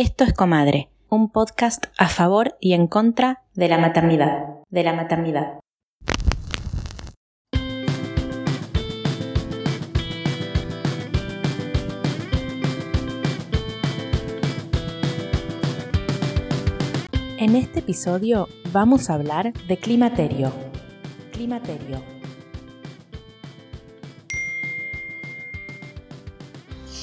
Esto es Comadre, un podcast a favor y en contra de la maternidad, de la maternidad. En este episodio vamos a hablar de climaterio. Climaterio.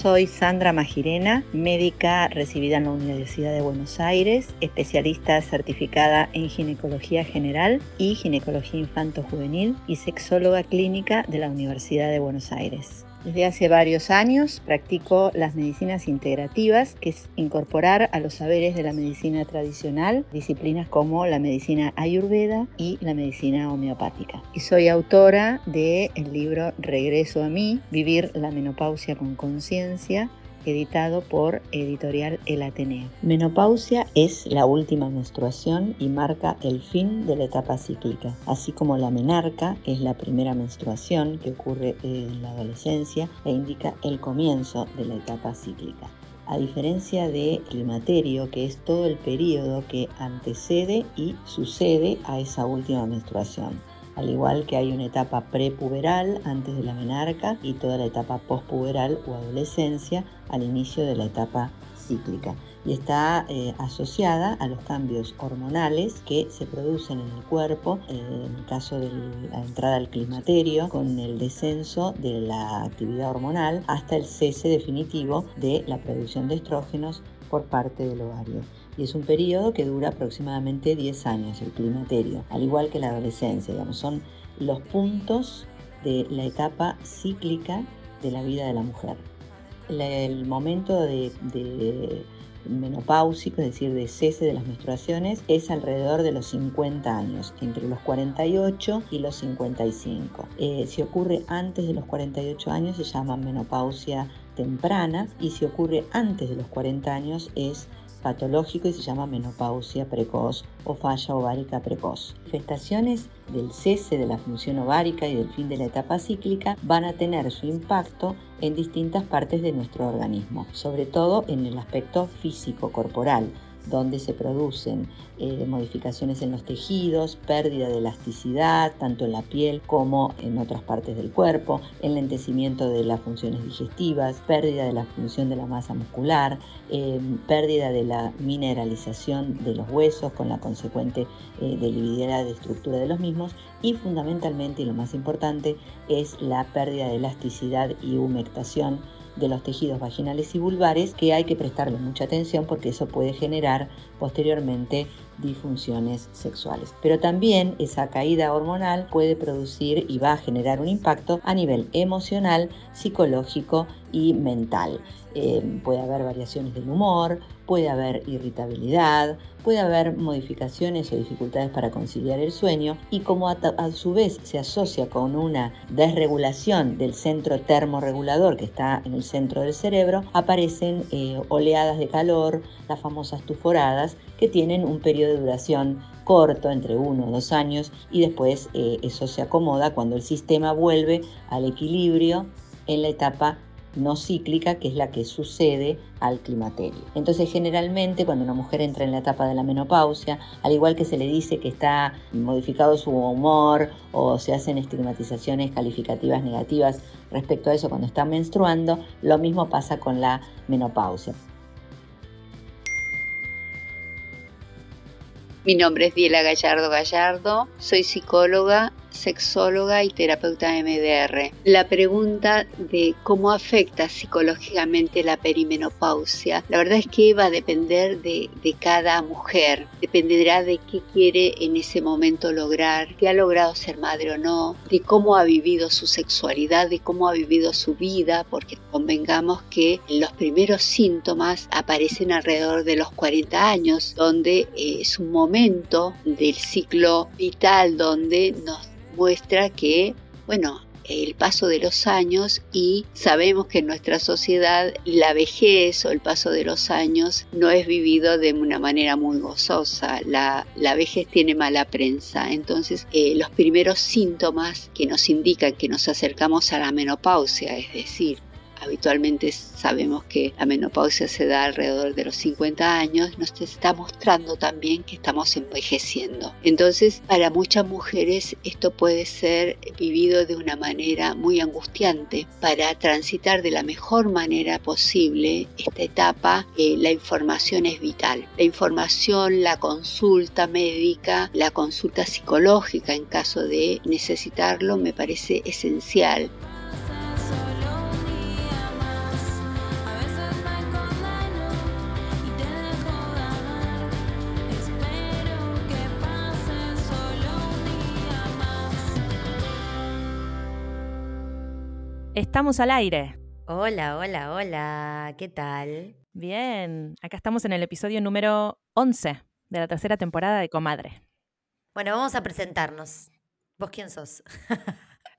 Soy Sandra Magirena, médica recibida en la Universidad de Buenos Aires, especialista certificada en ginecología general y ginecología infanto-juvenil y sexóloga clínica de la Universidad de Buenos Aires. Desde hace varios años practico las medicinas integrativas, que es incorporar a los saberes de la medicina tradicional disciplinas como la medicina ayurveda y la medicina homeopática. Y soy autora del libro Regreso a mí, Vivir la menopausia con conciencia, editado por Editorial El Ateneo. Menopausia es la última menstruación y marca el fin de la etapa cíclica, así como la menarca es la primera menstruación que ocurre en la adolescencia e indica el comienzo de la etapa cíclica. A diferencia de climaterio, que es todo el periodo que antecede y sucede a esa última menstruación al igual que hay una etapa prepuberal antes de la menarca y toda la etapa pospuberal o adolescencia al inicio de la etapa cíclica. Y está eh, asociada a los cambios hormonales que se producen en el cuerpo, eh, en el caso de la entrada al climaterio, con el descenso de la actividad hormonal hasta el cese definitivo de la producción de estrógenos por parte del ovario y es un periodo que dura aproximadamente 10 años, el climaterio, al igual que la adolescencia, digamos, son los puntos de la etapa cíclica de la vida de la mujer. El momento de, de menopáusico, es decir, de cese de las menstruaciones, es alrededor de los 50 años, entre los 48 y los 55. Eh, si ocurre antes de los 48 años se llama menopausia temprana y si ocurre antes de los 40 años es patológico y se llama menopausia precoz o falla ovárica precoz. Manifestaciones del cese de la función ovárica y del fin de la etapa cíclica van a tener su impacto en distintas partes de nuestro organismo, sobre todo en el aspecto físico corporal, donde se producen eh, modificaciones en los tejidos, pérdida de elasticidad, tanto en la piel como en otras partes del cuerpo, enlentecimiento de las funciones digestivas, pérdida de la función de la masa muscular, eh, pérdida de la mineralización de los huesos con la consecuente eh, de estructura de los mismos. Y fundamentalmente y lo más importante es la pérdida de elasticidad y humectación de los tejidos vaginales y vulvares que hay que prestarle mucha atención porque eso puede generar posteriormente disfunciones sexuales. Pero también esa caída hormonal puede producir y va a generar un impacto a nivel emocional, psicológico y mental. Eh, puede haber variaciones del humor, puede haber irritabilidad, puede haber modificaciones o dificultades para conciliar el sueño y como a, su vez se asocia con una desregulación del centro termorregulador que está en el centro del cerebro, aparecen eh, oleadas de calor, las famosas tuforadas, que tienen un periodo de duración corto, entre uno o dos años, y después eh, eso se acomoda cuando el sistema vuelve al equilibrio en la etapa no cíclica, que es la que sucede al climaterio. Entonces, generalmente, cuando una mujer entra en la etapa de la menopausia, al igual que se le dice que está modificado su humor o se hacen estigmatizaciones calificativas negativas respecto a eso cuando está menstruando, lo mismo pasa con la menopausia. Mi nombre es Diela Gallardo Gallardo, soy psicóloga sexóloga y terapeuta MDR. La pregunta de cómo afecta psicológicamente la perimenopausia, la verdad es que va a depender de, cada mujer, dependerá de qué quiere en ese momento lograr, qué ha logrado ser madre o no, de cómo ha vivido su sexualidad, de cómo ha vivido su vida, porque convengamos que los primeros síntomas aparecen alrededor de los 40 años, donde eh, es un momento del ciclo vital donde nos muestra que, bueno, el paso de los años y sabemos que en nuestra sociedad la vejez o el paso de los años no es vivido de una manera muy gozosa. La, la vejez tiene mala prensa. Entonces eh, los primeros síntomas que nos indican que nos acercamos a la menopausia, es decir, habitualmente sabemos que la menopausia se da alrededor de los 50 años, nos está mostrando también que estamos envejeciendo. Entonces, para muchas mujeres esto puede ser vivido de una manera muy angustiante. Para transitar de la mejor manera posible esta etapa, eh, la información es vital. La información, la consulta médica, la consulta psicológica en caso de necesitarlo me parece esencial. Estamos al aire. Hola, hola, hola, ¿qué tal? Bien, acá estamos en el episodio número 11 de la tercera temporada de Comadre. Bueno, vamos a presentarnos. ¿Vos quién sos?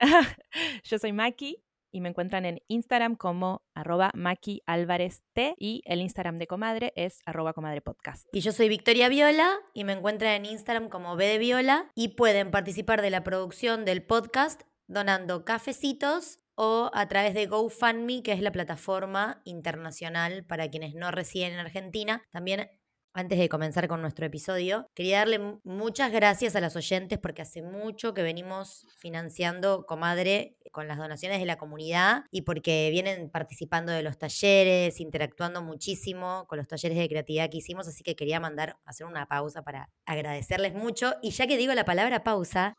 Yo soy Maki y me encuentran en Instagram como arroba Maki Álvarez T y el Instagram de Comadre es arroba Comadre Podcast. Y yo soy Victoria Viola y me encuentran en Instagram como B de Viola y pueden participar de la producción del podcast donando cafecitos o a través de GoFundMe, que es la plataforma internacional para quienes no residen en Argentina. También, antes de comenzar con nuestro episodio, quería darle muchas gracias a los oyentes porque hace mucho que venimos financiando Comadre con las donaciones de la comunidad y porque vienen participando de los talleres, interactuando muchísimo con los talleres de creatividad que hicimos, así que quería mandar, hacer una pausa para agradecerles mucho. Y ya que digo la palabra pausa,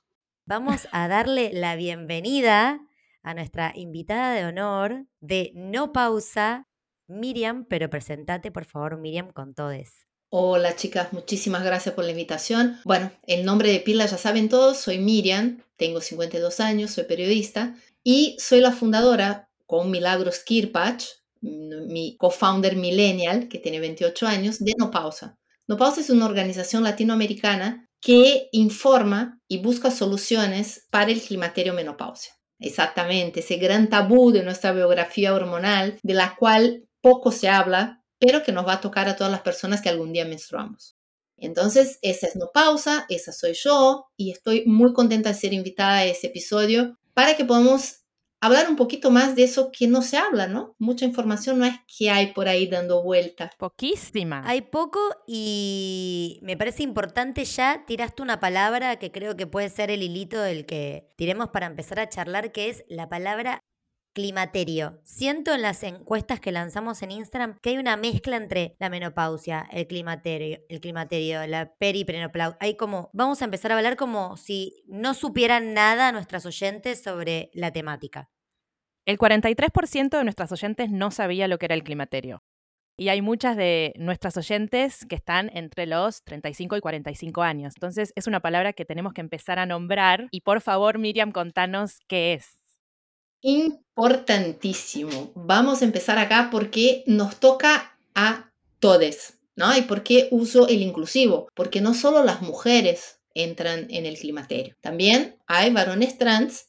vamos a darle la bienvenida a nuestra invitada de honor de No Pausa, Miriam, pero presentate por favor, Miriam, con todes. Hola chicas, muchísimas gracias por la invitación. Bueno, el nombre de pila ya saben todos, soy Miriam, tengo 52 años, soy periodista y soy la fundadora con Milagros Kirpach, mi co-founder millennial que tiene 28 años, de No Pausa. No Pausa es una organización latinoamericana que informa y busca soluciones para el climaterio menopausia. Exactamente, ese gran tabú de nuestra biografía hormonal, de la cual poco se habla, pero que nos va a tocar a todas las personas que algún día menstruamos. Entonces, esa es No Pausa, esa soy yo, y estoy muy contenta de ser invitada a ese episodio para que podamos hablar un poquito más de eso que no se habla, ¿no? Mucha información no es que hay por ahí dando vueltas. Poquísima. Hay poco y me parece importante ya tiraste una palabra que creo que puede ser el hilito del que tiremos para empezar a charlar, que es la palabra climaterio. Siento en las encuestas que lanzamos en Instagram que hay una mezcla entre la menopausia, el climaterio, el climaterio, la periprenoplausia. Hay como, vamos a empezar a hablar como si no supieran nada nuestras oyentes sobre la temática. El 43% de nuestras oyentes no sabía lo que era el climaterio. Y hay muchas de nuestras oyentes que están entre los 35 y 45 años. Entonces es una palabra que tenemos que empezar a nombrar. Y por favor, Miriam, contanos qué es importantísimo. Vamos a empezar acá porque nos toca a todos, ¿no? ¿Y por qué uso el inclusivo? Porque no solo las mujeres entran en el climaterio, también hay varones trans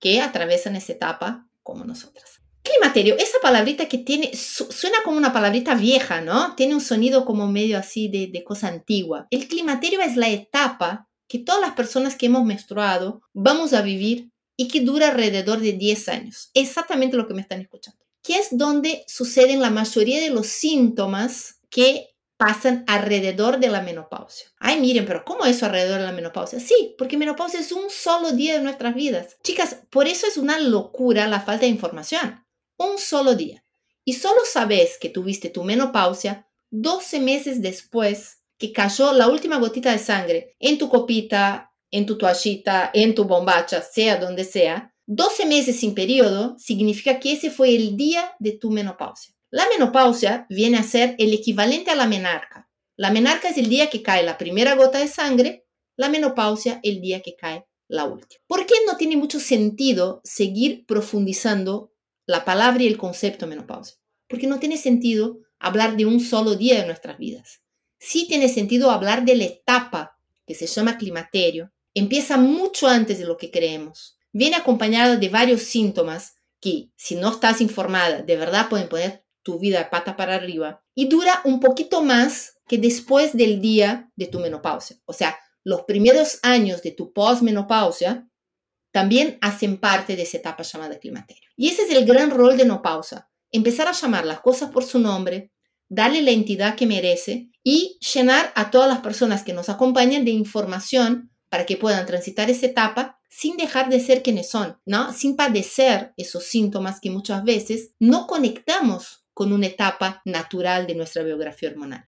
que atravesan esa etapa como nosotras. Climaterio, esa palabrita que tiene, suena como una palabrita vieja, ¿no? Tiene un sonido como medio así de, de cosa antigua. El climaterio es la etapa que todas las personas que hemos menstruado vamos a vivir y que dura alrededor de 10 años. Exactamente lo que me están escuchando. Que es donde suceden la mayoría de los síntomas que pasan alrededor de la menopausia. Ay, miren, pero ¿cómo eso alrededor de la menopausia? Sí, porque menopausia es un solo día de nuestras vidas. Chicas, por eso es una locura la falta de información. Un solo día. Y solo sabes que tuviste tu menopausia 12 meses después que cayó la última gotita de sangre en tu copita, en tu toallita, en tu bombacha, sea donde sea, 12 meses sin periodo significa que ese fue el día de tu menopausia. La menopausia viene a ser el equivalente a la menarca. La menarca es el día que cae la primera gota de sangre, la menopausia el día que cae la última. ¿Por qué no tiene mucho sentido seguir profundizando la palabra y el concepto menopausia? Porque no tiene sentido hablar de un solo día de nuestras vidas. Sí tiene sentido hablar de la etapa que se llama climaterio, empieza mucho antes de lo que creemos. Viene acompañado de varios síntomas que, si no estás informada, de verdad pueden poner tu vida pata para arriba. Y dura un poquito más que después del día de tu menopausia. O sea, los primeros años de tu posmenopausia también hacen parte de esa etapa llamada climaterio. Y ese es el gran rol de no pausa, empezar a llamar las cosas por su nombre, darle la entidad que merece y llenar a todas las personas que nos acompañan de información para que puedan transitar esa etapa sin dejar de ser quienes son, ¿no? Sin padecer esos síntomas que muchas veces no conectamos con una etapa natural de nuestra biografía hormonal.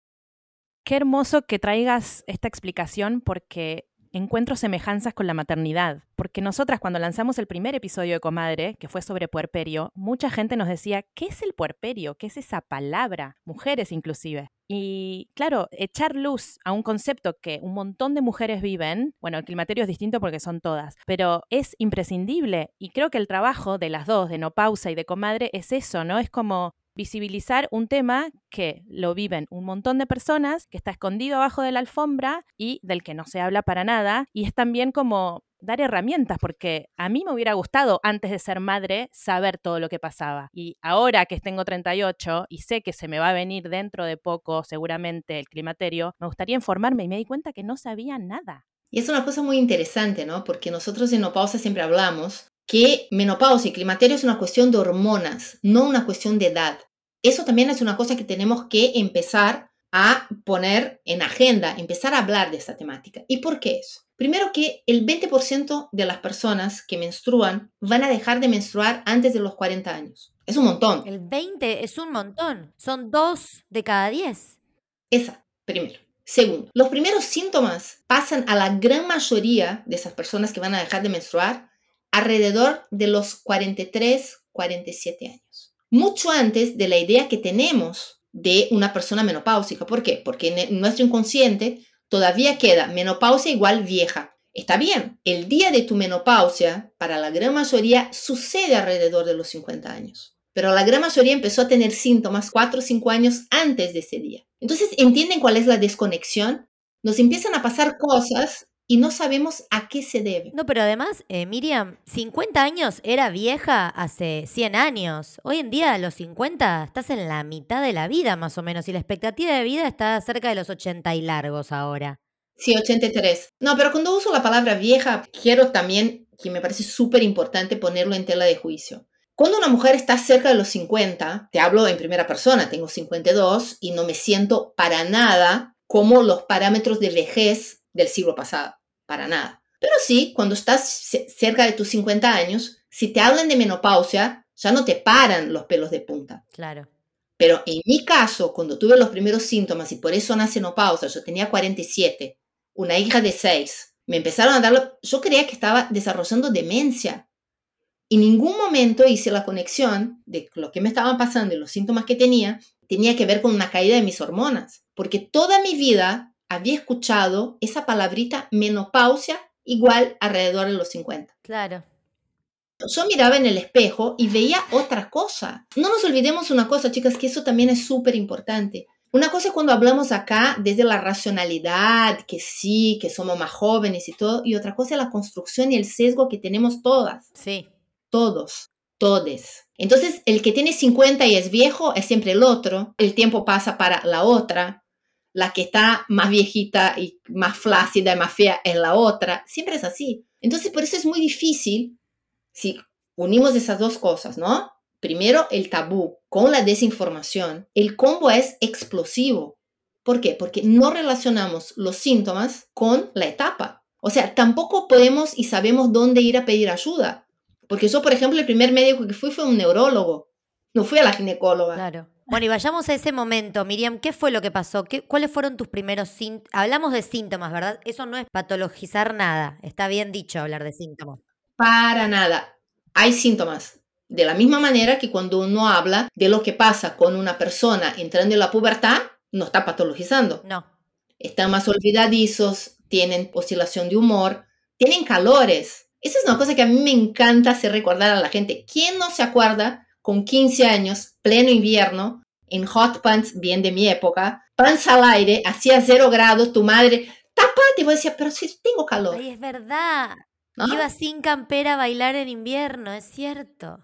Qué hermoso que traigas esta explicación porque encuentro semejanzas con la maternidad, porque nosotras cuando lanzamos el primer episodio de Comadre, que fue sobre puerperio, mucha gente nos decía, ¿qué es el puerperio? ¿Qué es esa palabra? Mujeres inclusive. Y claro, echar luz a un concepto que un montón de mujeres viven, bueno, el climaterio es distinto porque son todas, pero es imprescindible y creo que el trabajo de las dos, de No Pausa y de Comadre, es eso, ¿no? Es como visibilizar un tema que lo viven un montón de personas, que está escondido abajo de la alfombra y del que no se habla para nada. Y es también como dar herramientas, porque a mí me hubiera gustado antes de ser madre saber todo lo que pasaba. Y ahora que tengo 38 y sé que se me va a venir dentro de poco seguramente el climaterio, me gustaría informarme y me di cuenta que no sabía nada. Y es una cosa muy interesante, ¿no? Porque nosotros en Opausa siempre hablamos que menopausia y climaterio es una cuestión de hormonas, no una cuestión de edad. Eso también es una cosa que tenemos que empezar a poner en agenda, empezar a hablar de esta temática. ¿Y por qué eso? Primero que el 20% de las personas que menstruan van a dejar de menstruar antes de los 40 años. Es un montón. El 20 es un montón. Son dos de cada 10. Esa, primero. Segundo, los primeros síntomas pasan a la gran mayoría de esas personas que van a dejar de menstruar alrededor de los 43, 47 años. Mucho antes de la idea que tenemos de una persona menopáusica. ¿Por qué? Porque en nuestro inconsciente todavía queda menopausia igual vieja. Está bien, el día de tu menopausia, para la gran mayoría, sucede alrededor de los 50 años. Pero la gran mayoría empezó a tener síntomas 4 o 5 años antes de ese día. Entonces, ¿entienden cuál es la desconexión? Nos empiezan a pasar cosas y no sabemos a qué se debe. No, pero además, eh, Miriam, 50 años era vieja hace 100 años. Hoy en día, a los 50, estás en la mitad de la vida más o menos y la expectativa de vida está cerca de los 80 y largos ahora. Sí, 83. No, pero cuando uso la palabra vieja, quiero también, que me parece súper importante ponerlo en tela de juicio. Cuando una mujer está cerca de los 50, te hablo en primera persona, tengo 52 y no me siento para nada como los parámetros de vejez del siglo pasado para nada. Pero sí, cuando estás cerca de tus 50 años, si te hablan de menopausia, ya no te paran los pelos de punta. Claro. Pero en mi caso, cuando tuve los primeros síntomas y por eso nace menopausia, yo tenía 47, una hija de 6, me empezaron a dar, yo creía que estaba desarrollando demencia. En ningún momento hice la conexión de lo que me estaban pasando y los síntomas que tenía tenía que ver con una caída de mis hormonas, porque toda mi vida había escuchado esa palabrita menopausia igual alrededor de los 50. Claro. Yo miraba en el espejo y veía otra cosa. No nos olvidemos una cosa, chicas, que eso también es súper importante. Una cosa es cuando hablamos acá desde la racionalidad, que sí, que somos más jóvenes y todo, y otra cosa es la construcción y el sesgo que tenemos todas. Sí. Todos, todes. Entonces, el que tiene 50 y es viejo es siempre el otro, el tiempo pasa para la otra, la que está más viejita y más flácida y más fea es la otra. Siempre es así. Entonces, por eso es muy difícil si unimos esas dos cosas, ¿no? Primero, el tabú con la desinformación. El combo es explosivo. ¿Por qué? Porque no relacionamos los síntomas con la etapa. O sea, tampoco podemos y sabemos dónde ir a pedir ayuda. Porque yo, por ejemplo, el primer médico que fui fue un neurólogo. No fui a la ginecóloga. Claro. Bueno, y vayamos a ese momento, Miriam, ¿qué fue lo que pasó? ¿Qué, ¿Cuáles fueron tus primeros síntomas? Hablamos de síntomas, ¿verdad? Eso no es patologizar nada, está bien dicho hablar de síntomas. Para nada. Hay síntomas. De la misma manera que cuando uno habla de lo que pasa con una persona entrando en la pubertad, no está patologizando. No. Están más olvidadizos, tienen oscilación de humor, tienen calores. Esa es una cosa que a mí me encanta hacer recordar a la gente. ¿Quién no se acuerda con 15 años, pleno invierno, en hot pants, bien de mi época, panza al aire, hacía cero grados, tu madre, tapate, y vos decías, pero si tengo calor. Ay, es verdad. Iba sin campera a bailar en invierno, es cierto.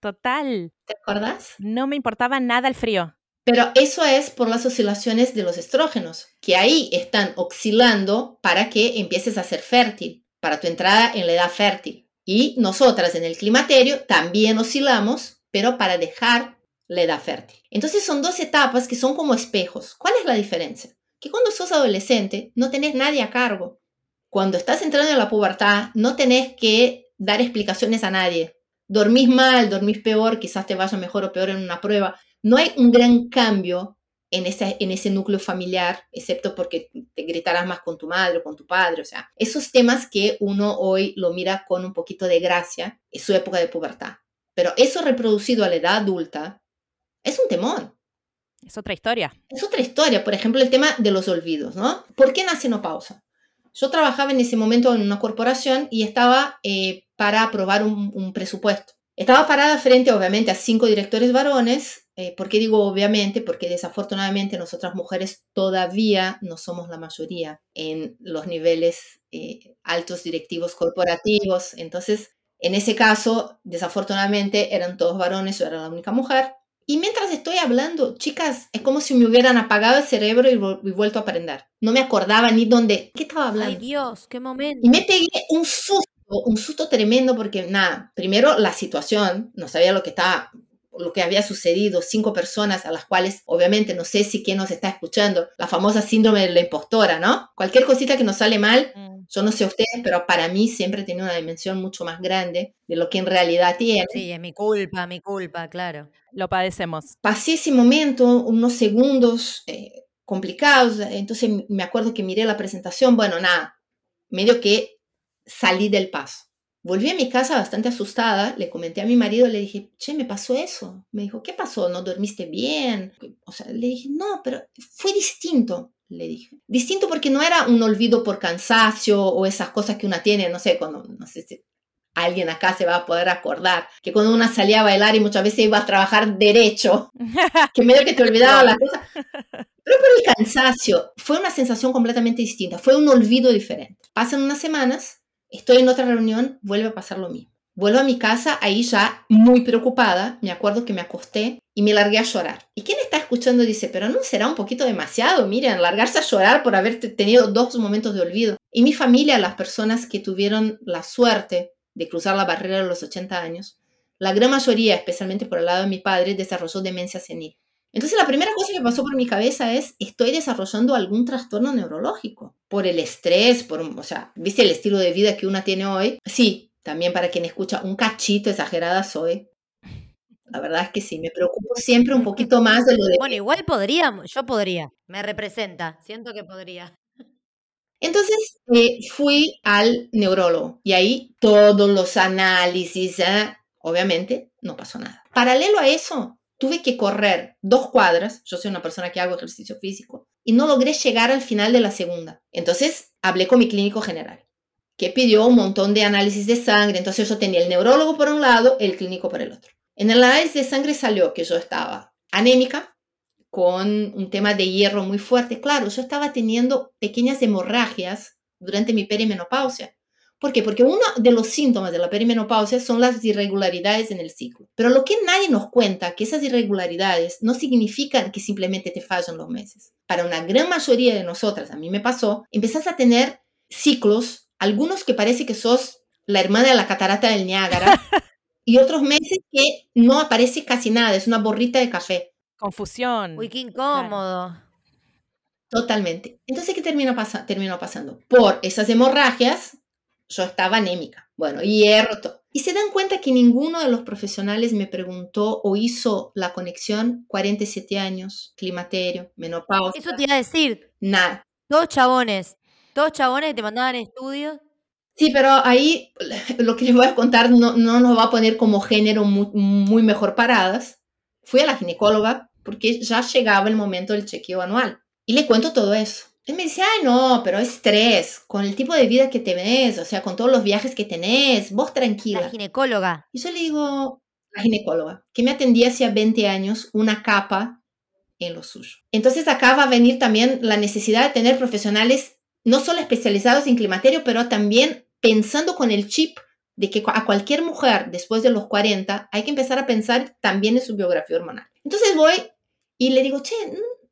Total. ¿Te acuerdas? No me importaba nada el frío. Pero eso es por las oscilaciones de los estrógenos, que ahí están oscilando para que empieces a ser fértil, para tu entrada en la edad fértil. Y nosotras en el climaterio también oscilamos pero para dejar la edad fértil. Entonces son dos etapas que son como espejos. ¿Cuál es la diferencia? Que cuando sos adolescente no tenés nadie a cargo. Cuando estás entrando en la pubertad no tenés que dar explicaciones a nadie. Dormís mal, dormís peor, quizás te vaya mejor o peor en una prueba. No hay un gran cambio en ese, en ese núcleo familiar, excepto porque te gritarás más con tu madre o con tu padre. O sea, esos temas que uno hoy lo mira con un poquito de gracia en su época de pubertad. Pero eso reproducido a la edad adulta es un temón. Es otra historia. Es otra historia. Por ejemplo, el tema de los olvidos, ¿no? ¿Por qué nace no pausa? Yo trabajaba en ese momento en una corporación y estaba eh, para aprobar un, un presupuesto. Estaba parada frente, obviamente, a cinco directores varones eh, ¿Por qué digo obviamente? Porque desafortunadamente nosotras mujeres todavía no somos la mayoría en los niveles eh, altos directivos corporativos. Entonces, en ese caso, desafortunadamente eran todos varones, yo era la única mujer. Y mientras estoy hablando, chicas, es como si me hubieran apagado el cerebro y, vuelto a aprender. No me acordaba ni dónde, qué estaba hablando. Ay Dios, qué momento. Y me pegué un susto, un susto tremendo porque nada, primero la situación, no sabía lo que estaba lo que había sucedido, cinco personas a las cuales obviamente no sé si quién nos está escuchando, la famosa síndrome de la impostora, ¿no? Cualquier cosita que nos sale mal, mm. Yo no sé ustedes, pero para mí siempre tiene una dimensión mucho más grande de lo que en realidad tiene. Sí, es mi culpa, mi culpa, claro. Lo padecemos. Pasé ese momento, unos segundos eh, complicados, entonces me acuerdo que miré la presentación, bueno, nada, medio que salí del paso. Volví a mi casa bastante asustada, le comenté a mi marido, le dije, che, me pasó eso. Me dijo, ¿qué pasó? ¿No dormiste bien? O sea, le dije, no, pero fue distinto, le dije. Distinto porque no era un olvido por cansancio o esas cosas que una tiene, no sé, cuando, no sé si alguien acá se va a poder acordar, que cuando una salía a bailar y muchas veces iba a trabajar derecho, que medio que te olvidaba las cosas. Pero por el cansancio, fue una sensación completamente distinta, fue un olvido diferente. Pasan unas semanas Estoy en otra reunión, vuelve a pasar lo mismo. Vuelvo a mi casa, ahí ya muy preocupada, me acuerdo que me acosté y me largué a llorar. Y quien está escuchando dice, pero no será un poquito demasiado, miren, largarse a llorar por haber tenido dos momentos de olvido. Y mi familia, las personas que tuvieron la suerte de cruzar la barrera de los 80 años, la gran mayoría, especialmente por el lado de mi padre, desarrolló demencia senil. Entonces la primera cosa que pasó por mi cabeza es, estoy desarrollando algún trastorno neurológico por el estrés, por, o sea, ¿viste el estilo de vida que una tiene hoy? Sí, también para quien escucha, un cachito exagerada soy. La verdad es que sí, me preocupo siempre un poquito más de lo de... Bueno, igual podríamos, yo podría, me representa, siento que podría. Entonces eh, fui al neurólogo y ahí todos los análisis, ¿eh? obviamente no pasó nada. Paralelo a eso, tuve que correr dos cuadras, yo soy una persona que hago ejercicio físico, y no logré llegar al final de la segunda. Entonces hablé con mi clínico general, que pidió un montón de análisis de sangre, entonces yo tenía el neurólogo por un lado, el clínico por el otro. En el análisis de sangre salió que yo estaba anémica, con un tema de hierro muy fuerte. Claro, yo estaba teniendo pequeñas hemorragias durante mi perimenopausia. ¿Por qué? Porque uno de los síntomas de la perimenopausia son las irregularidades en el ciclo. Pero lo que nadie nos cuenta, que esas irregularidades no significan que simplemente te fallan los meses. Para una gran mayoría de nosotras, a mí me pasó, empezás a tener ciclos, algunos que parece que sos la hermana de la catarata del Niágara, y otros meses que no aparece casi nada, es una borrita de café. Confusión. Uy, qué incómodo. Totalmente. Entonces, ¿qué terminó, terminó pasando? Por esas hemorragias, yo estaba anémica. Bueno, hierro, todo. Y se dan cuenta que ninguno de los profesionales me preguntó o hizo la conexión 47 años, climaterio, menopausia. Eso te iba a decir. Nada. Dos chabones. Dos chabones te mandaban estudios. Sí, pero ahí lo que les voy a contar no, no nos va a poner como género muy, muy mejor paradas. Fui a la ginecóloga porque ya llegaba el momento del chequeo anual. Y le cuento todo eso. Él me dice, ay, no, pero es estrés, con el tipo de vida que te ves, o sea, con todos los viajes que tenés, vos tranquila. La ginecóloga. Y yo le digo, la ginecóloga, que me atendía hacía 20 años, una capa en lo suyo. Entonces acá va a venir también la necesidad de tener profesionales no solo especializados en climaterio, pero también pensando con el chip de que a cualquier mujer después de los 40 hay que empezar a pensar también en su biografía hormonal. Entonces voy y le digo, che,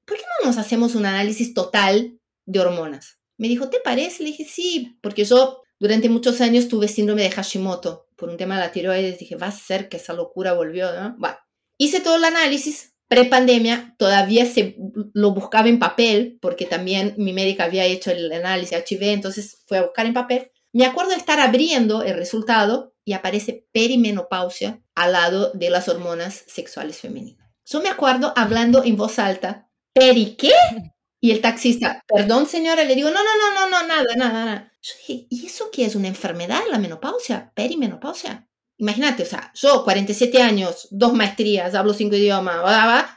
¿por qué no nos hacemos un análisis total de hormonas. Me dijo, ¿te parece? Le dije, sí, porque yo durante muchos años tuve síndrome de Hashimoto por un tema de la tiroides. Dije, va a ser que esa locura volvió, ¿no? Bueno. Hice todo el análisis, pre-pandemia, todavía se lo buscaba en papel, porque también mi médica había hecho el análisis HIV, entonces fue a buscar en papel. Me acuerdo de estar abriendo el resultado y aparece perimenopausia al lado de las hormonas sexuales femeninas. Yo me acuerdo hablando en voz alta, ¿peri qué? Y el taxista, perdón señora, le digo, no, no, no, no, no, nada, nada, nada. Yo dije, ¿y eso qué es una enfermedad, la menopausia? Perimenopausia. Imagínate, o sea, yo 47 años, dos maestrías, hablo cinco idiomas,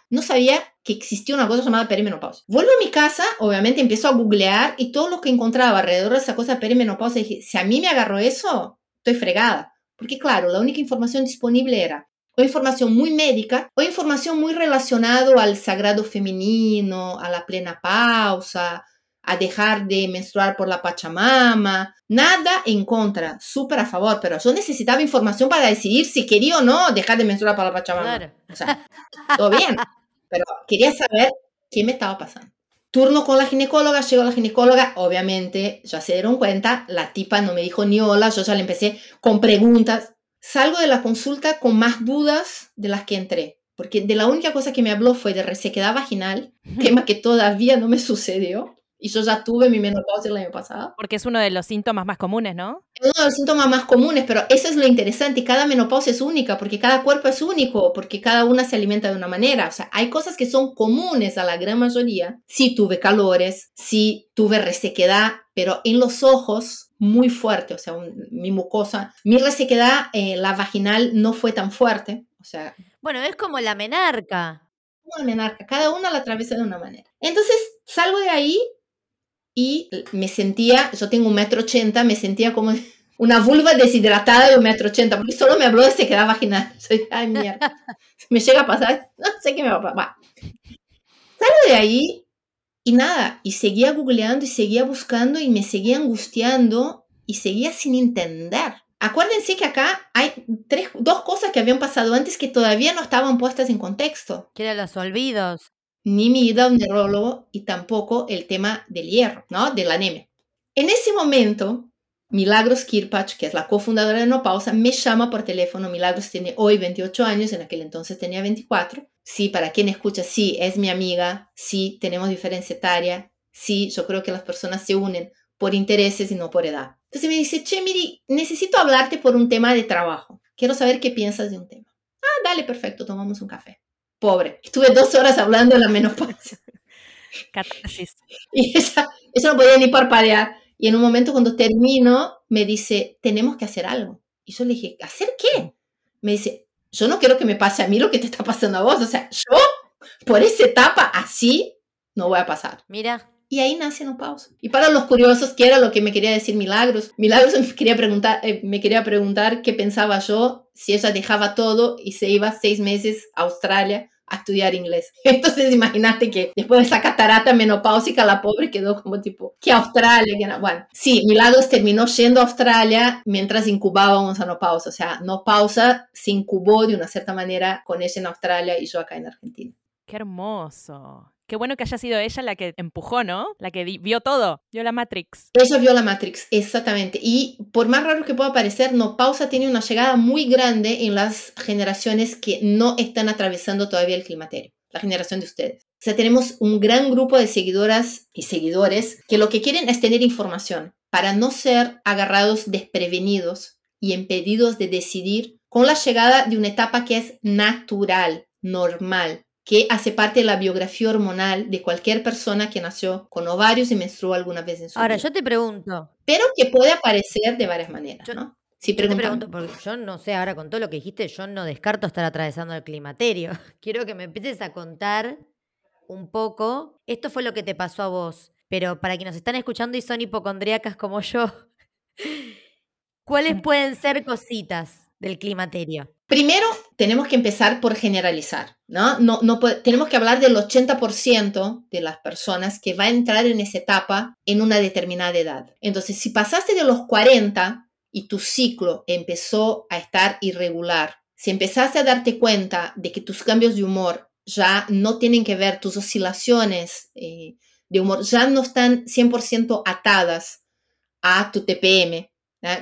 no sabía que existía una cosa llamada perimenopausia. Vuelvo a mi casa, obviamente empiezo a googlear y todo lo que encontraba alrededor de esa cosa perimenopausia, dije, si a mí me agarró eso, estoy fregada. Porque claro, la única información disponible era o información muy médica o información muy relacionada al sagrado femenino, a la plena pausa, a dejar de menstruar por la Pachamama, nada en contra, súper a favor, pero yo necesitaba información para decidir si quería o no dejar de menstruar por la Pachamama. O sea, todo bien, pero quería saber qué me estaba pasando. Turno con la ginecóloga, llegó la ginecóloga, obviamente ya se dieron cuenta, la tipa no me dijo ni hola, yo ya le empecé con preguntas. Salgo de la consulta con más dudas de las que entré, porque de la única cosa que me habló fue de resequedad vaginal, tema que todavía no me sucedió. Y yo ya tuve mi menopausia el año pasado. Porque es uno de los síntomas más comunes, ¿no? Es uno de los síntomas más comunes, pero eso es lo interesante. Cada menopausia es única, porque cada cuerpo es único, porque cada una se alimenta de una manera. O sea, hay cosas que son comunes a la gran mayoría. Sí tuve calores, sí tuve resequedad, pero en los ojos muy fuerte, o sea, mi mucosa, mi resequedad, eh, la vaginal no fue tan fuerte, o sea... Bueno, es como la menarca. Como la menarca, cada una la atraviesa de una manera. Entonces salgo de ahí y me sentía, yo tengo un metro ochenta, me sentía como una vulva deshidratada de un metro ochenta, porque solo me habló de sequedad vaginal. Soy, ay, mierda, me llega a pasar, no sé qué me va a pasar. Salgo de ahí y nada, y seguía googleando y seguía buscando y me seguía angustiando y seguía sin entender. Acuérdense que acá hay tres, dos cosas que habían pasado antes que todavía no estaban puestas en contexto. Que eran los olvidos ni mi ida a un neurólogo y tampoco el tema del hierro, ¿no? De la anemia. En ese momento, Milagros Kirpach, que es la cofundadora de No Pausa, me llama por teléfono. Milagros tiene hoy 28 años, en aquel entonces tenía 24. Sí, para quien escucha, sí, es mi amiga, sí, tenemos diferencia etaria, sí, yo creo que las personas se unen por intereses y no por edad. Entonces me dice, che, Miri, necesito hablarte por un tema de trabajo. Quiero saber qué piensas de un tema. Ah, dale, perfecto, tomamos un café pobre. Estuve dos horas hablando de la menopausia. Catarsis. Y esa, eso no podía ni parpadear. Y en un momento cuando termino, me dice, tenemos que hacer algo. Y yo le dije, ¿hacer qué? Me dice, yo no quiero que me pase a mí lo que te está pasando a vos. O sea, yo por esa etapa así no voy a pasar. Mira. Y ahí nace No Pausa. Y para los curiosos, ¿qué era lo que me quería decir Milagros? Milagros me quería preguntar, eh, me quería preguntar qué pensaba yo si ella dejaba todo y se iba seis meses a Australia a estudiar inglés. Entonces imagínate que después de esa catarata menopáusica la pobre quedó como tipo, que Australia, que no. bueno, sí, Milagros terminó yendo a Australia mientras incubábamos a no pausa, o sea, no pausa se incubó de una cierta manera con ella en Australia y yo acá en Argentina. Qué hermoso. Qué bueno que haya sido ella la que empujó, ¿no? La que vio todo, vio la Matrix. Ella vio la Matrix, exactamente. Y por más raro que pueda parecer, No Pausa tiene una llegada muy grande en las generaciones que no están atravesando todavía el climaterio, la generación de ustedes. O sea, tenemos un gran grupo de seguidoras y seguidores que lo que quieren es tener información para no ser agarrados desprevenidos y impedidos de decidir con la llegada de una etapa que es natural, normal, que hace parte de la biografía hormonal de cualquier persona que nació con ovarios y menstruó alguna vez en su Ahora, vida. yo te pregunto. Pero que puede aparecer de varias maneras, ¿no? Sí, te pregunto, porque yo no sé, ahora con todo lo que dijiste, yo no descarto estar atravesando el climaterio. Quiero que me empieces a contar un poco. Esto fue lo que te pasó a vos, pero para quienes nos están escuchando y son hipocondríacas como yo, ¿cuáles pueden ser cositas del climaterio? Primero, tenemos que empezar por generalizar, ¿no? no, no tenemos que hablar del 80% de las personas que va a entrar en esa etapa en una determinada edad. Entonces, si pasaste de los 40 y tu ciclo empezó a estar irregular, si empezaste a darte cuenta de que tus cambios de humor ya no tienen que ver, tus oscilaciones eh, de humor ya no están 100% atadas a tu TPM,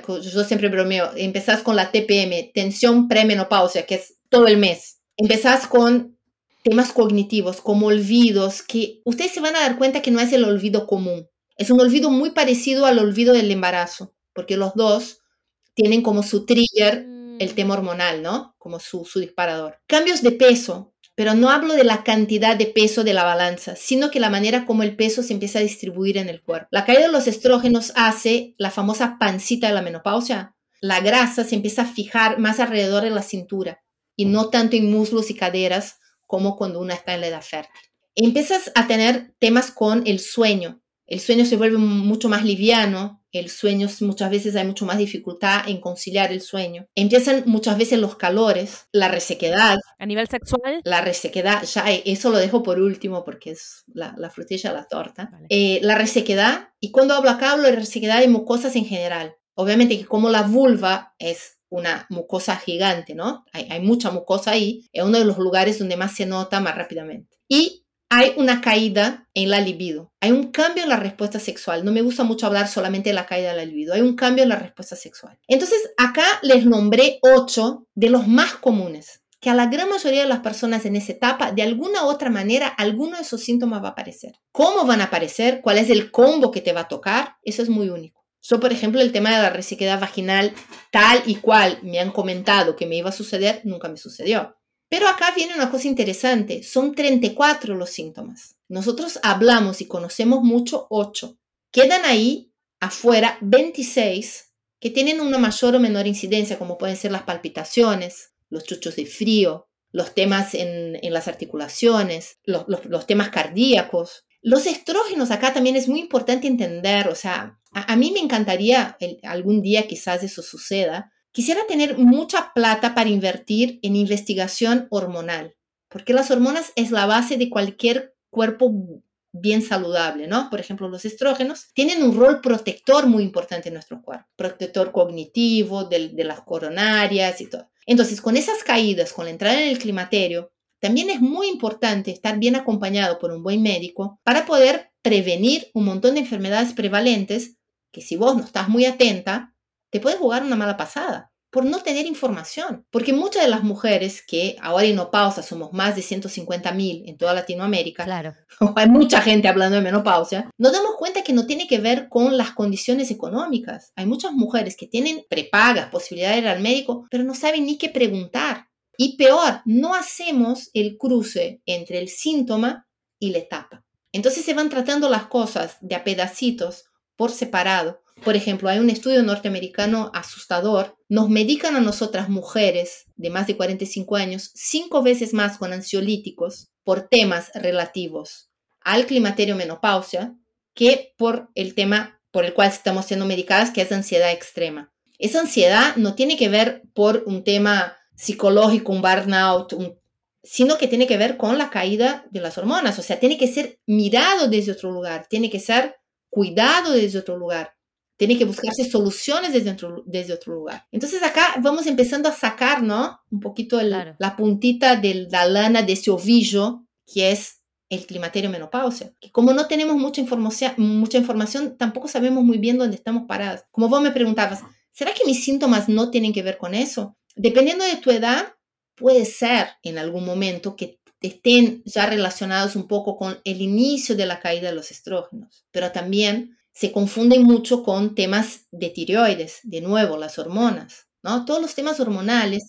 yo siempre bromeo, empezás con la TPM, tensión premenopausia, que es todo el mes. empezás con temas cognitivos como olvidos, que ustedes se van a dar cuenta que no es el olvido común. Es un olvido muy parecido al olvido del embarazo, porque los dos tienen como su trigger el mm. tema hormonal, ¿no? Como su, su disparador. Cambios de peso, pero no hablo de la cantidad de peso de la balanza, sino que la manera como el peso se empieza a distribuir en el cuerpo. La caída de los estrógenos hace la famosa pancita de la menopausia. La grasa se empieza a fijar más alrededor de la cintura y no tanto en muslos y caderas como cuando una está en la edad fértil. Empiezas a tener temas con el sueño. El sueño se vuelve mucho más liviano, el sueño muchas veces hay mucho más dificultad en conciliar el sueño. Empiezan muchas veces los calores, la resequedad. A nivel sexual. La resequedad, ya eso lo dejo por último porque es la, la frutilla la torta. Eh, la resequedad, y cuando hablo acá hablo de resequedad de mucosas en general. Obviamente que como la vulva es una mucosa gigante, ¿no? Hay, hay mucha mucosa ahí, es uno de los lugares donde más se nota más rápidamente. Y hay una caída en la libido, hay un cambio en la respuesta sexual. No me gusta mucho hablar solamente de la caída de la libido, hay un cambio en la respuesta sexual. Entonces, acá les nombré ocho de los más comunes, que a la gran mayoría de las personas en esa etapa, de alguna u otra manera, alguno de esos síntomas va a aparecer. ¿Cómo van a aparecer? ¿Cuál es el combo que te va a tocar? Eso es muy único. Yo, por ejemplo, el tema de la resequedad vaginal, tal y cual me han comentado que me iba a suceder, nunca me sucedió. Pero acá viene una cosa interesante, son 34 los síntomas. Nosotros hablamos y conocemos mucho 8. Quedan ahí afuera 26 que tienen una mayor o menor incidencia, como pueden ser las palpitaciones, los chuchos de frío, los temas en, las articulaciones, los, temas cardíacos. Los estrógenos acá también es muy importante entender, o sea, a, mí me encantaría algún día quizás eso suceda, Quisiera tener mucha plata para invertir en investigación hormonal, porque las hormonas es la base de cualquier cuerpo bien saludable, ¿no? Por ejemplo, los estrógenos tienen un rol protector muy importante en nuestro cuerpo, protector cognitivo, de, de las coronarias y todo. Entonces, con esas caídas, con la entrada en el climaterio, también es muy importante estar bien acompañado por un buen médico para poder prevenir un montón de enfermedades prevalentes que si vos no estás muy atenta, te puede jugar una mala pasada por no tener información. Porque muchas de las mujeres que ahora en menopausia somos más de 150 mil en toda Latinoamérica, claro. hay mucha gente hablando de menopausia, nos damos cuenta que no tiene que ver con las condiciones económicas. Hay muchas mujeres que tienen prepagas, posibilidad de ir al médico, pero no saben ni qué preguntar. Y peor, no hacemos el cruce entre el síntoma y la etapa. Entonces se van tratando las cosas de a pedacitos por separado por ejemplo, hay un estudio norteamericano asustador. Nos medican a nosotras mujeres de más de 45 años cinco veces más con ansiolíticos por temas relativos al climaterio menopausia que por el tema por el cual estamos siendo medicadas, que es ansiedad extrema. Esa ansiedad no tiene que ver por un tema psicológico, un burnout, sino que tiene que ver con la caída de las hormonas. O sea, tiene que ser mirado desde otro lugar, tiene que ser cuidado desde otro lugar. Tiene que buscarse soluciones desde otro, desde otro lugar. Entonces acá vamos empezando a sacar, ¿no? Un poquito la puntita de la lana de ese ovillo que es el climaterio menopausia. Que como no tenemos mucha información, mucha información, tampoco sabemos muy bien dónde estamos paradas. Como vos me preguntabas, ¿será que mis síntomas no tienen que ver con eso? Dependiendo de tu edad, puede ser en algún momento que estén ya relacionados un poco con el inicio de la caída de los estrógenos, pero también se confunden mucho con temas de tiroides, de nuevo, las hormonas, ¿no? Todos los temas hormonales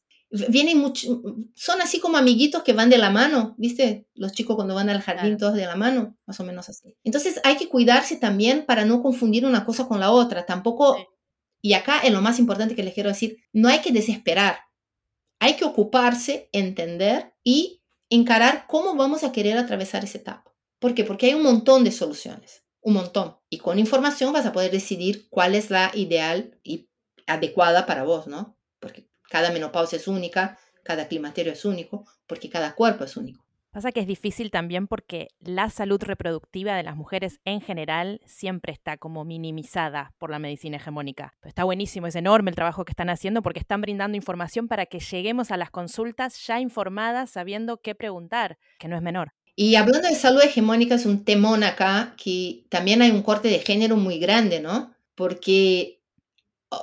vienen mucho, son así como amiguitos que van de la mano, ¿viste? Los chicos cuando van al jardín todos de la mano, más o menos así. Entonces hay que cuidarse también para no confundir una cosa con la otra, tampoco, y acá es lo más importante que les quiero decir, no hay que desesperar, hay que ocuparse, entender y encarar cómo vamos a querer atravesar esa etapa. ¿Por qué? Porque hay un montón de soluciones un montón. Y con información vas a poder decidir cuál es la ideal y adecuada para vos, ¿no? Porque cada menopausia es única, cada climaterio es único, porque cada cuerpo es único. Pasa que es difícil también porque la salud reproductiva de las mujeres en general siempre está como minimizada por la medicina hegemónica. está buenísimo, es enorme el trabajo que están haciendo porque están brindando información para que lleguemos a las consultas ya informadas, sabiendo qué preguntar, que no es menor. Y hablando de salud hegemónica, es un temón acá que también hay un corte de género muy grande, ¿no? Porque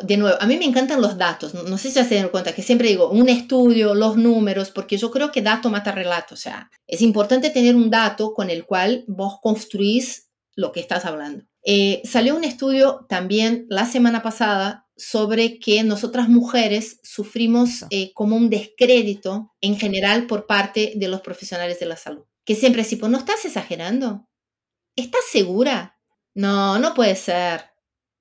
de nuevo, a mí me encantan los datos. No, sé si se dan cuenta que siempre digo un estudio, los números, porque yo creo que dato mata relato. O sea, es importante tener un dato con el cual vos construís lo que estás hablando. Eh, salió un estudio también la semana pasada sobre que nosotras mujeres sufrimos eh, como un descrédito en general por parte de los profesionales de la salud. Que siempre decimos, ¿no estás exagerando? ¿Estás segura? No, no puede ser.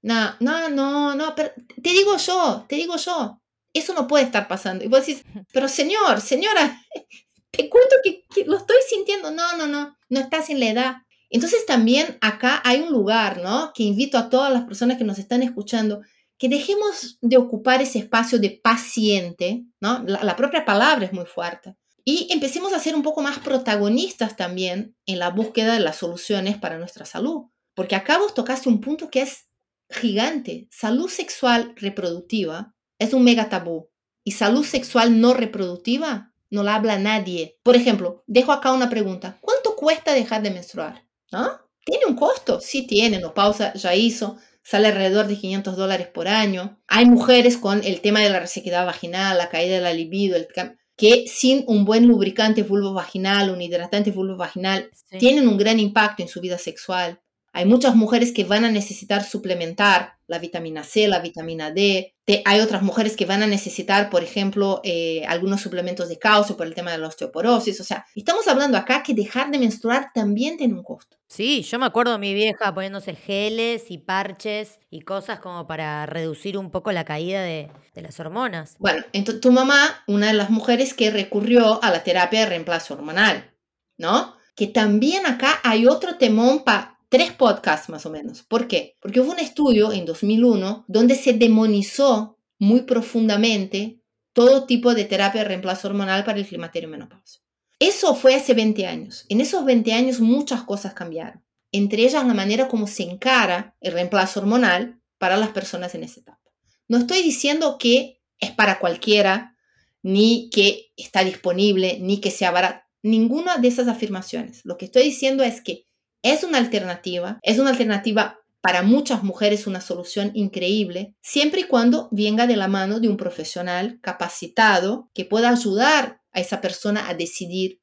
No, no, no, no, pero te digo yo, te digo yo, eso no puede estar pasando. Y vos decís, pero señor, señora, te cuento que, lo estoy sintiendo. No, no, no, no estás en la edad. Entonces también acá hay un lugar, ¿no? Que invito a todas las personas que nos están escuchando, que dejemos de ocupar ese espacio de paciente, ¿no? La, la propia palabra es muy fuerte. Y empecemos a ser un poco más protagonistas también en la búsqueda de las soluciones para nuestra salud. Porque acá vos tocaste un punto que es gigante. Salud sexual reproductiva es un mega tabú. Y salud sexual no reproductiva no la habla nadie. Por ejemplo, dejo acá una pregunta. ¿Cuánto cuesta dejar de menstruar? ¿No? ¿Tiene un costo? Sí tiene, no pausa, ya hizo. Sale alrededor de 500 dólares por año. Hay mujeres con el tema de la resequedad vaginal, la caída de la libido, que sin un buen lubricante vulvo vaginal, un hidratante vulvo vaginal, tienen un gran impacto en su vida sexual. Hay muchas mujeres que van a necesitar suplementar la vitamina C, la vitamina D. hay otras mujeres que van a necesitar, por ejemplo, eh, algunos suplementos de calcio por el tema de la osteoporosis. O sea, estamos hablando acá que dejar de menstruar también tiene un costo. Sí, yo me acuerdo de mi vieja poniéndose geles y parches y cosas como para reducir un poco la caída de, de las hormonas. Bueno, entonces tu mamá, una de las mujeres que recurrió a la terapia de reemplazo hormonal, ¿no? Que también acá hay otro temón para tres podcasts más o menos. ¿Por qué? Porque hubo un estudio en 2001 donde se demonizó muy profundamente todo tipo de terapia de reemplazo hormonal para el climaterio menopausia. Eso fue hace 20 años. En esos 20 años muchas cosas cambiaron. Entre ellas la manera como se encara el reemplazo hormonal para las personas en esa etapa. No estoy diciendo que es para cualquiera, ni que está disponible, ni que sea barato. Ninguna de esas afirmaciones. Lo que estoy diciendo es que es una alternativa, es una alternativa para muchas mujeres una solución increíble, siempre y cuando venga de la mano de un profesional capacitado que pueda ayudar a esa persona a decidir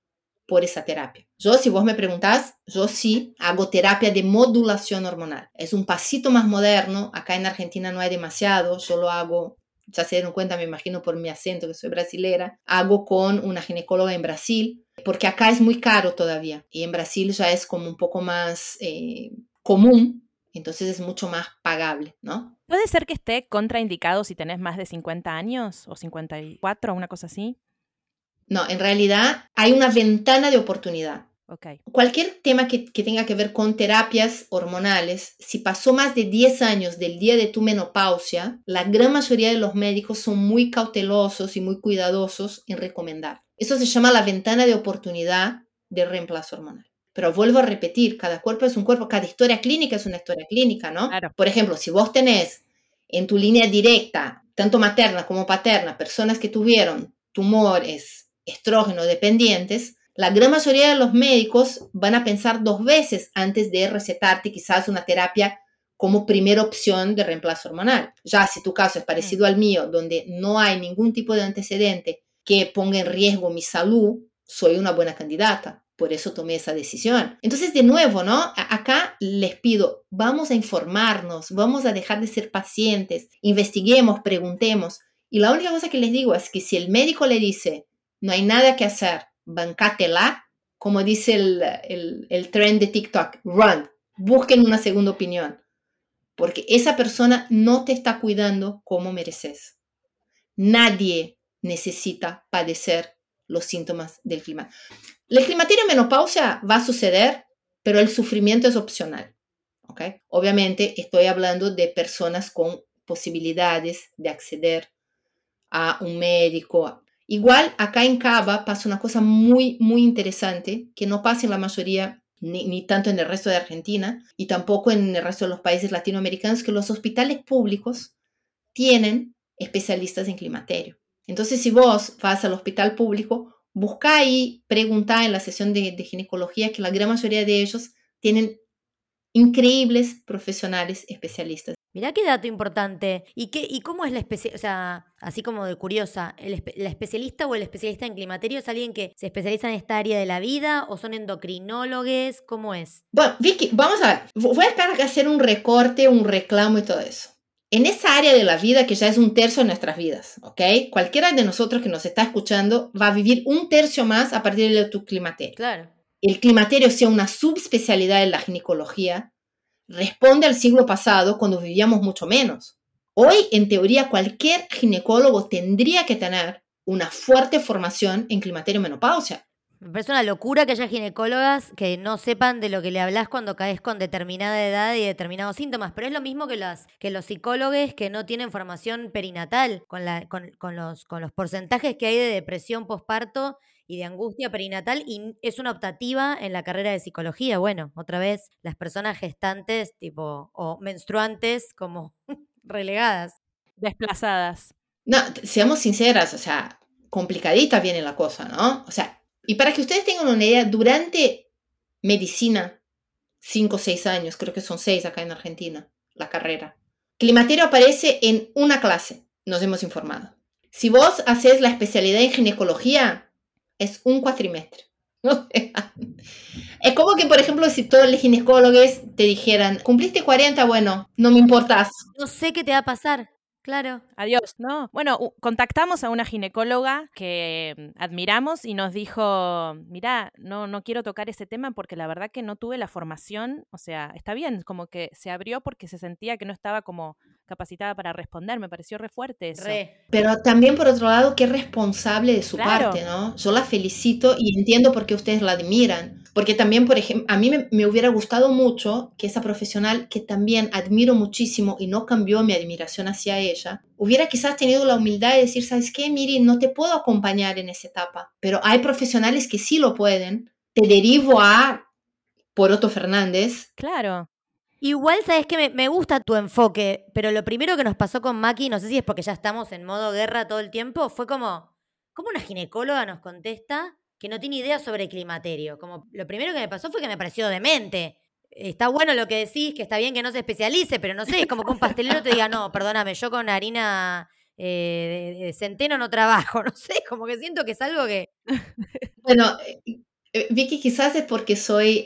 por esa terapia. Yo, si vos me preguntás, yo sí hago terapia de modulación hormonal. Es un pasito más moderno, acá en Argentina no hay demasiado, yo lo hago, ya se dieron cuenta, me imagino por mi acento que soy brasilera, hago con una ginecóloga en Brasil, porque acá es muy caro todavía y en Brasil ya es como un poco más eh, común, entonces es mucho más pagable, ¿no? ¿Puede ser que esté contraindicado si tenés más de 50 años o 54, una cosa así? No, en realidad hay una ventana de oportunidad. Okay. Cualquier tema que, que, tenga que ver con terapias hormonales, si pasó más de 10 años del día de tu menopausia, la gran mayoría de los médicos son muy cautelosos y muy cuidadosos en recomendar. Eso se llama la ventana de oportunidad de reemplazo hormonal. Pero vuelvo a repetir, cada cuerpo es un cuerpo, cada historia clínica es una historia clínica, ¿no? Por ejemplo, si vos tenés en tu línea directa, tanto materna como paterna, personas que tuvieron tumores estrógeno dependientes, la gran mayoría de los médicos van a pensar dos veces antes de recetarte quizás una terapia como primera opción de reemplazo hormonal. Ya si tu caso es parecido mm. al mío, donde no hay ningún tipo de antecedente que ponga en riesgo mi salud, soy una buena candidata. Por eso tomé esa decisión. Entonces, de nuevo, ¿no? Acá les pido, vamos a informarnos, vamos a dejar de ser pacientes, investiguemos, preguntemos. Y la única cosa que les digo es que si el médico le dice, no hay nada que hacer, bancátela, como dice el, el, el trend de TikTok, run, busquen una segunda opinión, porque esa persona no te está cuidando como mereces. Nadie necesita padecer los síntomas del clima. El climaterio menopausia va a suceder, pero el sufrimiento es opcional. ¿okay? Obviamente estoy hablando de personas con posibilidades de acceder a un médico. Igual acá en Cava pasa una cosa muy, muy interesante que no pasa en la mayoría, ni, ni, tanto en el resto de Argentina y tampoco en el resto de los países latinoamericanos, que los hospitales públicos tienen especialistas en climaterio. Entonces, si vos vas al hospital público, busca y pregunta en la sesión de, ginecología que la gran mayoría de ellos tienen increíbles profesionales especialistas. Mirá qué dato importante. ¿Y, qué, y cómo es la especie, o sea, así como de curiosa, la especialista o el especialista en climaterio es alguien que se especializa en esta área de la vida o son endocrinólogos? ¿Cómo es? Bueno, Vicky, vamos a ver. Voy a hacer un recorte, un reclamo y todo eso. En esa área de la vida que ya es un tercio de nuestras vidas, ¿ok? Cualquiera de nosotros que nos está escuchando va a vivir un tercio más a partir de tu climaterio. Claro. El climaterio sea una subespecialidad en la ginecología, responde al siglo pasado cuando vivíamos mucho menos. Hoy, en teoría, cualquier ginecólogo tendría que tener una fuerte formación en climaterio menopausia. Me parece una locura que haya ginecólogas que no sepan de lo que le hablas cuando caes con determinada edad y determinados síntomas, pero es lo mismo que, las, que los psicólogos que no tienen formación perinatal, con, la, con, con, los, con los porcentajes que hay de depresión postparto y de angustia perinatal y es una optativa en la carrera de psicología. Bueno, otra vez las personas gestantes tipo o menstruantes como relegadas. Desplazadas. No, seamos sinceras, o sea, complicadita viene la cosa, ¿no? O sea, y para que ustedes tengan una idea, durante medicina, cinco o seis años, creo que son seis acá en Argentina, la carrera, climaterio aparece en una clase, nos hemos informado. Si vos haces la especialidad en ginecología, es un cuatrimestre. es como que, por ejemplo, si todos los ginecólogos te dijeran, cumpliste 40, bueno, no me importas. No sé qué te va a pasar. Claro. Adiós, ¿no? Bueno, contactamos a una ginecóloga que mm, admiramos y nos dijo, mira, no, no quiero tocar ese tema porque la verdad que no tuve la formación, o sea, está bien, como que se abrió porque se sentía que no estaba como capacitada para responder, me pareció re fuerte eso. Pero también por otro lado, qué responsable de su parte, ¿no? Yo la felicito y entiendo por qué ustedes la admiran. Porque también, por ejemplo, a mí me, me, hubiera gustado mucho que esa profesional, que también admiro muchísimo y no cambió mi admiración hacia ella, hubiera quizás tenido la humildad de decir, ¿sabes qué, Miri? No te puedo acompañar en esa etapa, pero hay profesionales que sí lo pueden. Te derivo a Poroto Fernández. Claro. Igual, sabes que me, gusta tu enfoque, pero lo primero que nos pasó con Maki, no sé si es porque ya estamos en modo guerra todo el tiempo, fue como, ¿cómo una ginecóloga nos contesta que no tiene idea sobre climaterio? Como lo primero que me pasó fue que me pareció demente. Está bueno lo que decís, que está bien que no se especialice, pero no sé, es como que un pastelero te diga, no, perdóname, yo con harina eh, de, centeno no trabajo, no sé, como que siento que es algo que... Bueno, eh, eh, Vicky, quizás es porque soy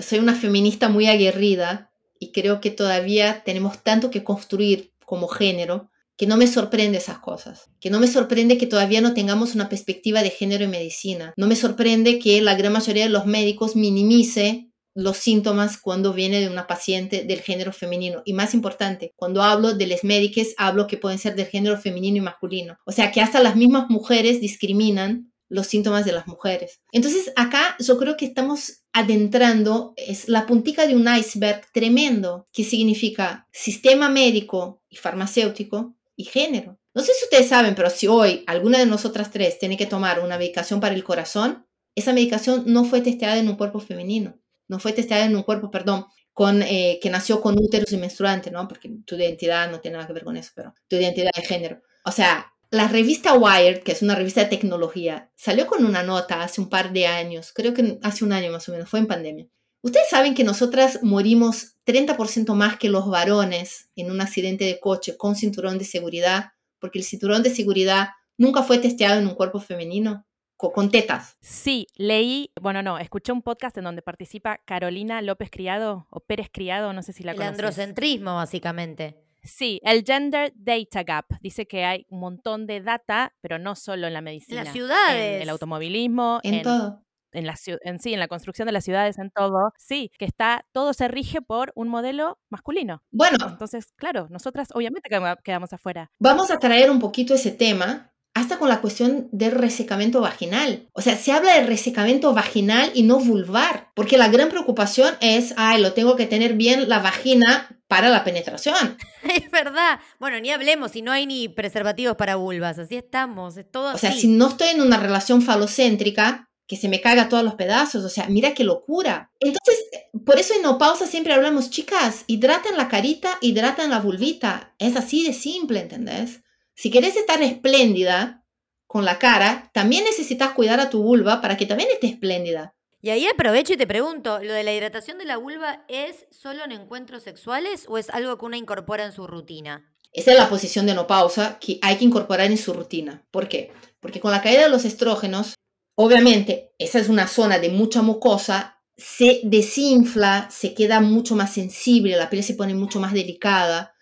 soy una feminista muy aguerrida y creo que todavía tenemos tanto que construir como género que no me sorprende esas cosas, que no me sorprende que todavía no tengamos una perspectiva de género en medicina, no me sorprende que la gran mayoría de los médicos minimice los síntomas cuando viene de una paciente del género femenino. Y más importante, cuando hablo de les médicos, hablo que pueden ser del género femenino y masculino. O sea que hasta las mismas mujeres discriminan los síntomas de las mujeres. Entonces acá yo creo que estamos adentrando, es la puntica de un iceberg tremendo que significa sistema médico y farmacéutico y género. No sé si ustedes saben, pero si hoy alguna de nosotras tres tiene que tomar una medicación para el corazón, esa medicación no fue testeada en un cuerpo femenino, no fue testeada en un cuerpo, perdón, con, eh, que nació con úteros y menstruante, ¿no? Porque tu identidad no tiene nada que ver con eso, pero tu identidad de género. O sea, la revista Wired, que es una revista de tecnología, salió con una nota hace un par de años, creo que hace un año más o menos, fue en pandemia. Ustedes saben que nosotras morimos 30% más que los varones en un accidente de coche con cinturón de seguridad, porque el cinturón de seguridad nunca fue testeado en un cuerpo femenino con tetas. Sí, leí, bueno, no, escuché un podcast en donde participa Carolina López Criado o Pérez Criado, no sé si la conoces. El androcentrismo, básicamente. Sí, el Gender Data Gap. Dice que hay un montón de data, pero no solo en la medicina. En las ciudades. En el automovilismo. En, todo. En, la, en sí, en la construcción de las ciudades, en todo. Sí, que está, todo se rige por un modelo masculino. Bueno. Entonces, claro, nosotras obviamente quedamos afuera. Vamos a traer un poquito ese tema hasta con la cuestión del resecamiento vaginal. O sea, se habla de resecamiento vaginal y no vulvar, porque la gran preocupación es, ay, lo tengo que tener bien la vagina para la penetración. Es verdad. Bueno, ni hablemos si no hay ni preservativos para vulvas, así estamos, es todo O sea, si no estoy en una relación falocéntrica, que se me caiga todos los pedazos, o sea, mira qué locura. Entonces, por eso en No Pausa siempre hablamos, chicas, hidraten la carita, hidraten la vulvita. Es así de simple, ¿entendés? Si quieres estar espléndida con la cara, también necesitas cuidar a tu vulva para que también esté espléndida. Y ahí aprovecho y te pregunto, ¿lo de la hidratación de la vulva es solo en encuentros sexuales o es algo que una incorpora en su rutina? Esa es la posición de no pausa que hay que incorporar en su rutina. ¿Por qué? Porque con la caída de los estrógenos, obviamente, esa es una zona de mucha mucosa, se desinfla, se queda mucho más sensible, la piel se pone mucho más delicada.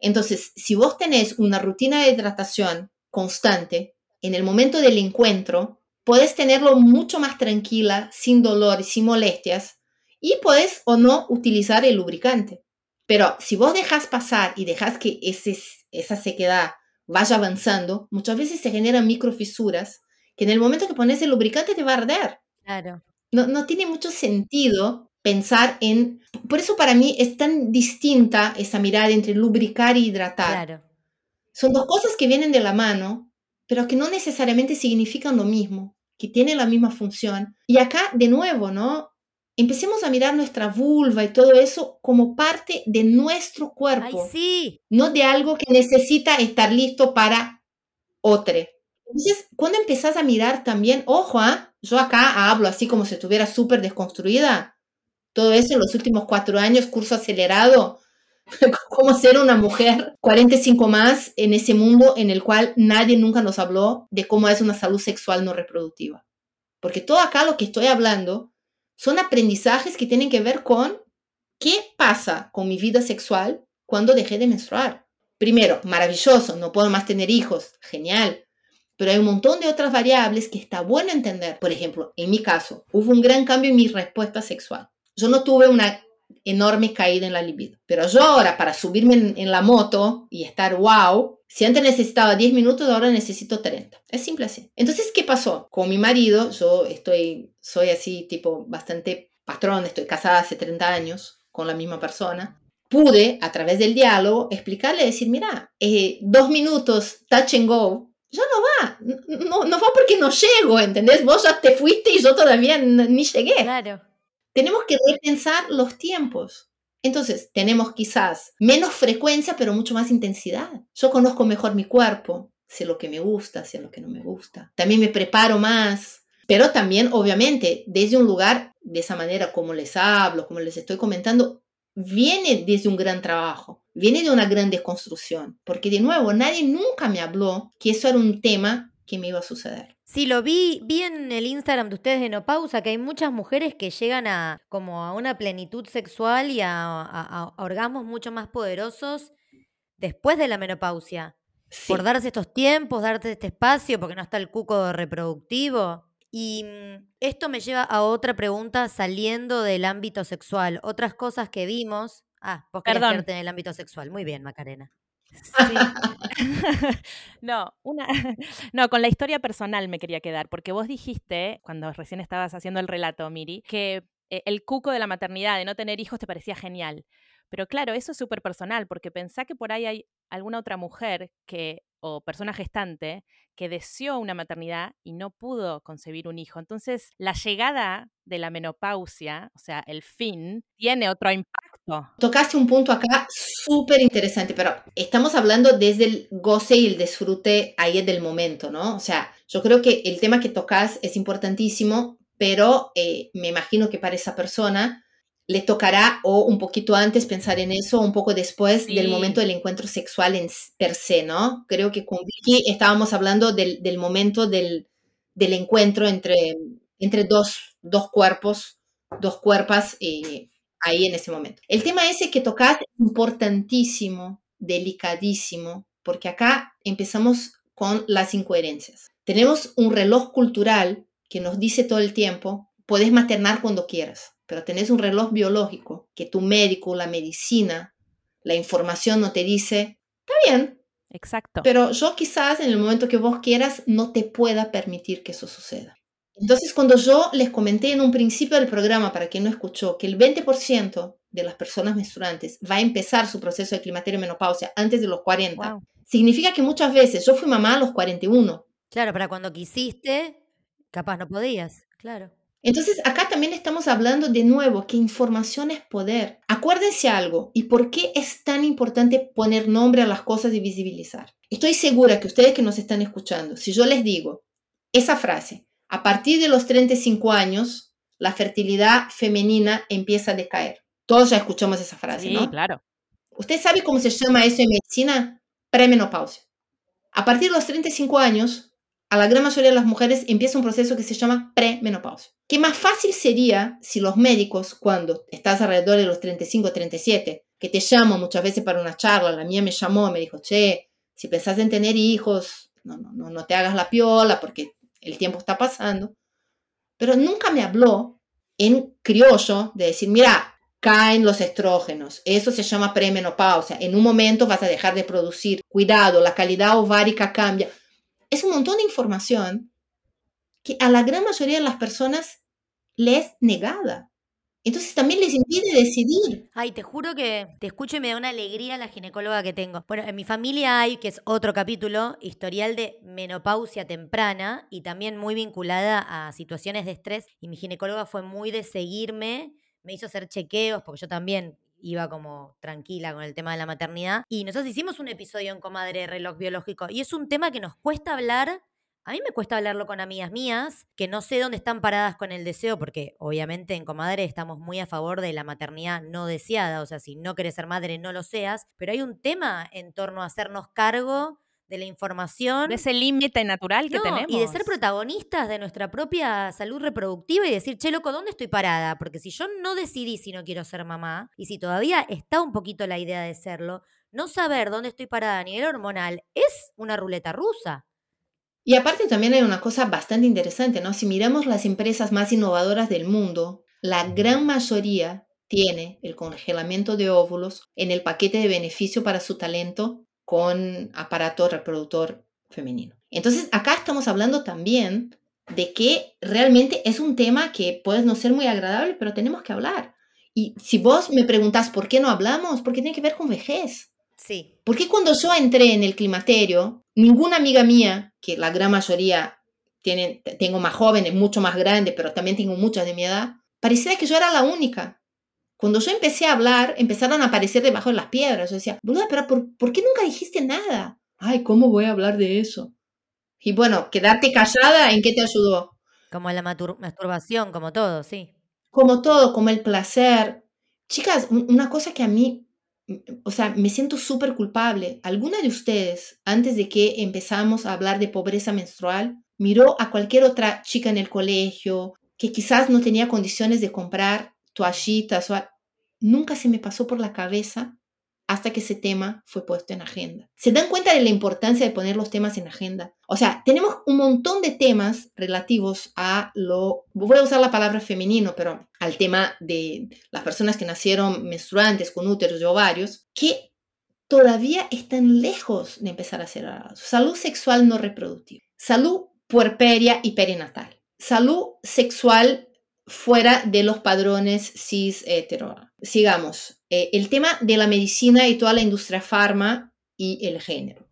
Entonces, si vos tenés una rutina de hidratación constante, en el momento del encuentro, puedes tenerlo mucho más tranquila, sin dolor y sin molestias, y puedes o no utilizar el lubricante. Pero si vos dejas pasar y dejas que ese, esa sequedad vaya avanzando, muchas veces se generan microfisuras que en el momento que pones el lubricante te va a arder. Claro. No, no tiene mucho sentido pensar en... Por eso para mí es tan distinta esa mirada entre lubricar y hidratar. Claro. Son dos cosas que vienen de la mano, pero que no necesariamente significan lo mismo que tiene la misma función. Y acá, de nuevo, ¿no? Empecemos a mirar nuestra vulva y todo eso como parte de nuestro cuerpo. Ay, sí. No de algo que necesita estar listo para otro. Entonces, cuando empezás a mirar también, ojo, ¿ah? yo acá hablo así como si estuviera súper desconstruida. Todo eso en los últimos cuatro años, curso acelerado, cómo ser una mujer 45 más en ese mundo en el cual nadie nunca nos habló de cómo es una salud sexual no reproductiva. Porque todo acá lo que estoy hablando son aprendizajes que tienen que ver con qué pasa con mi vida sexual cuando dejé de menstruar. Primero, maravilloso, no puedo más tener hijos, genial. Pero hay un montón de otras variables que está bueno entender. Por ejemplo, en mi caso, hubo un gran cambio en mi respuesta sexual. Yo no tuve una enorme caída en la libido. Pero yo ahora para subirme en, la moto y estar wow, si antes necesitaba 10 minutos, ahora necesito 30. Es simple así. Entonces, ¿qué pasó? Con mi marido, yo estoy, soy así tipo bastante patrón, estoy casada hace 30 años con la misma persona. Pude, a través del diálogo, explicarle, decir, mira, eh, dos minutos, touch and go, ya no va, no, no va porque no llego, ¿entendés? Vos ya te fuiste y yo todavía ni llegué. Claro tenemos que repensar los tiempos. Entonces, tenemos quizás menos frecuencia, pero mucho más intensidad. Yo conozco mejor mi cuerpo, sé lo que me gusta, sé lo que no me gusta. También me preparo más, pero también, obviamente, desde un lugar, de esa manera como les hablo, como les estoy comentando, viene desde un gran trabajo, viene de una gran desconstrucción, porque de nuevo, nadie nunca me habló que eso era un tema que me iba a suceder. Sí, lo vi, vi en el Instagram de ustedes de No Pausa que hay muchas mujeres que llegan a como a una plenitud sexual y a, orgasmos mucho más poderosos después de la menopausia. Por darse estos tiempos, darte este espacio, porque no está el cuco reproductivo. Y mm, esto me lleva a otra pregunta saliendo del ámbito sexual. Otras cosas que vimos. Ah, vos querés en el ámbito sexual. Muy bien, Macarena. Sí. no, una, no, con la historia personal me quería quedar, porque vos dijiste, cuando recién estabas haciendo el relato, Miri, que eh, el cuco de la maternidad, de no tener hijos, te parecía genial. Pero claro, eso es súper personal, porque pensá que por ahí hay alguna otra mujer que, o persona gestante que deseó una maternidad y no pudo concebir un hijo. Entonces, la llegada de la menopausia, o sea, el fin, tiene otro impacto. Tocaste un punto acá súper interesante, pero estamos hablando desde el goce y el disfrute ahí del momento, ¿no? O sea, yo creo que el tema que tocas es importantísimo, pero eh, me imagino que para esa persona le tocará o un poquito antes pensar en eso, un poco después del momento del encuentro sexual en per se, ¿no? Creo que con Vicky estábamos hablando del, momento del, encuentro entre, entre dos, dos cuerpos, dos cuerpas eh, ahí en ese momento. El tema ese que tocas es importantísimo, delicadísimo, porque acá empezamos con las incoherencias. Tenemos un reloj cultural que nos dice todo el tiempo, puedes maternar cuando quieras pero tenés un reloj biológico que tu médico, la medicina, la información no te dice, está bien. Exacto. Pero yo quizás en el momento que vos quieras no te pueda permitir que eso suceda. Entonces, cuando yo les comenté en un principio del programa, para quien no escuchó, que el 20% de las personas menstruantes va a empezar su proceso de climaterio y menopausia antes de los 40, significa que muchas veces yo fui mamá a los 41. Claro, para cuando quisiste, capaz no podías, claro. Entonces, acá también estamos hablando de nuevo que información es poder. Acuérdense algo y por qué es tan importante poner nombre a las cosas y visibilizar. Estoy segura que ustedes que nos están escuchando, si yo les digo esa frase, a partir de los 35 años, la fertilidad femenina empieza a decaer. Todos ya escuchamos esa frase, Sí, ¿no? claro. ¿Usted sabe cómo se llama eso en medicina? Premenopausia. A partir de los 35 años, a la gran mayoría de las mujeres empieza un proceso que se llama premenopausia. ¿Qué más fácil sería si los médicos, cuando estás alrededor de los 35, 37, que te llaman muchas veces para una charla, la mía me llamó, me dijo, che, si pensás en tener hijos, no, no, no te hagas la piola porque el tiempo está pasando. Pero nunca me habló en criollo de decir, mira, caen los estrógenos, eso se llama premenopausia, en un momento vas a dejar de producir, cuidado, la calidad ovárica cambia. Es un montón de información que a la gran mayoría de las personas les es negada. Entonces también les impide decidir. Ay, te juro que te escucho y me da una alegría la ginecóloga que tengo. Bueno, en mi familia hay, que es otro capítulo, historial de menopausia temprana y también muy vinculada a situaciones de estrés. Y mi ginecóloga fue muy de seguirme, me hizo hacer chequeos, porque yo también iba como tranquila con el tema de la maternidad. Y nosotros hicimos un episodio en Comadre Reloj Biológico y es un tema que nos cuesta hablar a mí me cuesta hablarlo con amigas mías que no sé dónde están paradas con el deseo, porque obviamente en Comadre estamos muy a favor de la maternidad no deseada, o sea, si no querés ser madre, no lo seas, pero hay un tema en torno a hacernos cargo de la información. De ese límite natural que No, tenemos. Y de ser protagonistas de nuestra propia salud reproductiva y decir, che, loco, ¿dónde estoy parada? Porque si yo no decidí si no quiero ser mamá, y si todavía está un poquito la idea de serlo, no saber dónde estoy parada a nivel hormonal es una ruleta rusa. Y aparte también hay una cosa bastante interesante, ¿no? Si miramos las empresas más innovadoras del mundo, la gran mayoría tiene el congelamiento de óvulos en el paquete de beneficio para su talento con aparato reproductor femenino. Entonces, acá estamos hablando también de que realmente es un tema que puede no ser muy agradable, pero tenemos que hablar. Y si vos me preguntás por qué no hablamos, porque tiene que ver con vejez. Sí. ¿Por qué cuando yo entré en el climaterio, ninguna amiga mía, que la gran mayoría tienen, tengo más jóvenes, mucho más grandes, pero también tengo muchas de mi edad, parecía que yo era la única. Cuando yo empecé a hablar, empezaron a aparecer debajo de las piedras. Yo decía, boluda, pero por, ¿por qué nunca dijiste nada? Ay, ¿cómo voy a hablar de eso? Y bueno, quedarte callada, ¿en qué te ayudó? Como la masturbación, como todo, sí. Como todo, como el placer. Chicas, un- una cosa que a mí o sea, me siento súper culpable. ¿Alguna de ustedes, antes de que empezamos a hablar de pobreza menstrual, miró a cualquier otra chica en el colegio que quizás no tenía condiciones de comprar toallitas? O Nunca se me pasó por la cabeza hasta que ese tema fue puesto en agenda. ¿Se dan cuenta de la importancia de poner los temas en agenda? O sea, tenemos un montón de temas relativos a lo, voy a usar la palabra femenino, pero al tema de las personas que nacieron menstruantes con úteros y ovarios, que todavía están lejos de empezar a ser. Salud sexual no reproductiva, salud puerperia y perinatal, salud sexual fuera de los padrones cis hetero. Sigamos, eh, el tema de la medicina y toda la industria farma y el género.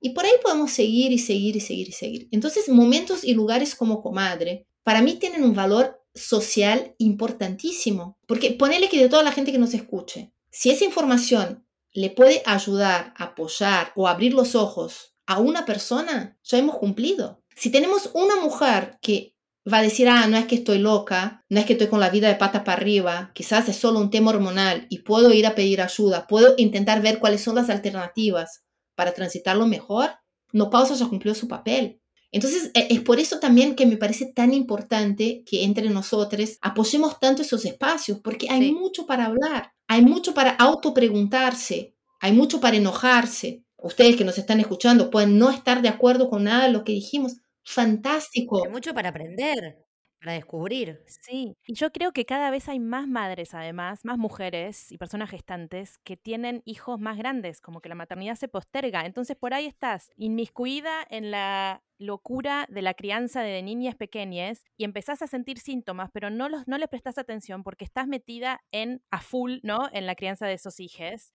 Y por ahí podemos seguir y seguir y seguir y seguir. Entonces, momentos y lugares como Comadre, para mí tienen un valor social importantísimo, porque ponele que de toda la gente que nos escuche, si esa información le puede ayudar, apoyar o abrir los ojos a una persona, ya hemos cumplido. Si tenemos una mujer que va a decir, ah, no es que estoy loca, no es que estoy con la vida de pata para arriba, quizás es solo un tema hormonal y puedo ir a pedir ayuda, puedo intentar ver cuáles son las alternativas para transitarlo mejor, no pausa ya cumplió su papel. Entonces, e- es por eso también que me parece tan importante que entre nosotros apoyemos tanto esos espacios, porque hay Sí. mucho para hablar, hay mucho para autopreguntarse, hay mucho para enojarse. Ustedes que nos están escuchando pueden no estar de acuerdo con nada de lo que dijimos. Fantástico. Hay mucho para aprender, para descubrir. Sí, y yo creo que cada vez hay más madres, además, más mujeres y personas gestantes que tienen hijos más grandes, como que la maternidad se posterga. Entonces por ahí estás inmiscuida en la locura de la crianza de niñas pequeñas y empezás a sentir síntomas, pero no, los, no le prestás atención porque estás metida en a full, ¿no? En la crianza de esos hijos.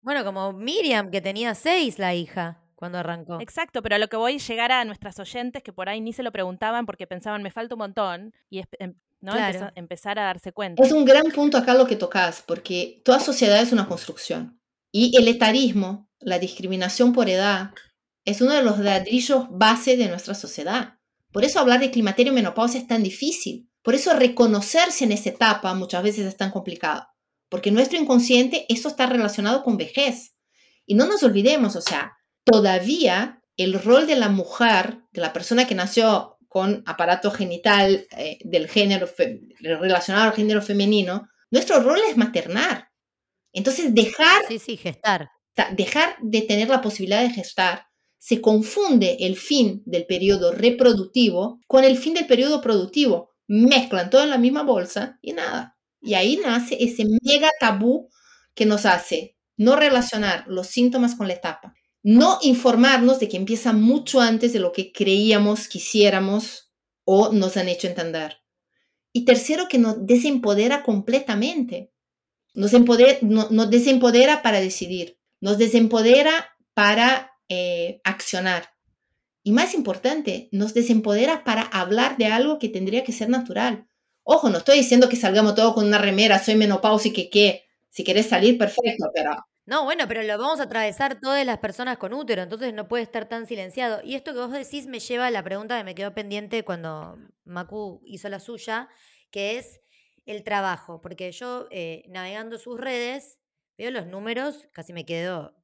Bueno, como Miriam, que tenía seis la hija cuando arrancó. Exacto, pero a lo que voy es llegar a nuestras oyentes que por ahí ni se lo preguntaban porque pensaban, me falta un montón, y em- ¿no? Claro. Empeza- empezar a darse cuenta. Es un gran punto acá lo que tocas, porque toda sociedad es una construcción. Y el etarismo, la discriminación por edad, es uno de los ladrillos base de nuestra sociedad. Por eso hablar de climaterio y menopausia es tan difícil, Por eso reconocerse en esa etapa muchas veces es tan complicado, porque nuestro inconsciente, eso está relacionado con vejez. Y no nos olvidemos, o sea, todavía el rol de la mujer, de la persona que nació con aparato genital eh, del género relacionado al género femenino, nuestro rol es maternar. Entonces, dejar, sí, sí, gestar. dejar de tener la posibilidad de gestar, se confunde el fin del periodo reproductivo con el fin del periodo productivo. Mezclan todo en la misma bolsa y nada. Y ahí nace ese mega tabú que nos hace no relacionar los síntomas con la etapa, no informarnos de que empieza mucho antes de lo que creíamos, quisiéramos o nos han hecho entender. Y tercero, que nos desempodera completamente. Nos, desempodera para decidir, nos desempodera para eh, accionar. Y más importante, nos desempodera para hablar de algo que tendría que ser natural. Ojo, no estoy diciendo que salgamos todos con una remera, soy menopausia y que, si quieres salir, perfecto, pero no, bueno, pero lo vamos a atravesar todas las personas con útero, entonces no puede estar tan silenciado. Y esto que vos decís me lleva a la pregunta que me quedó pendiente cuando Macu hizo la suya, que es el trabajo, porque yo eh, navegando sus redes veo los números, casi me quedo,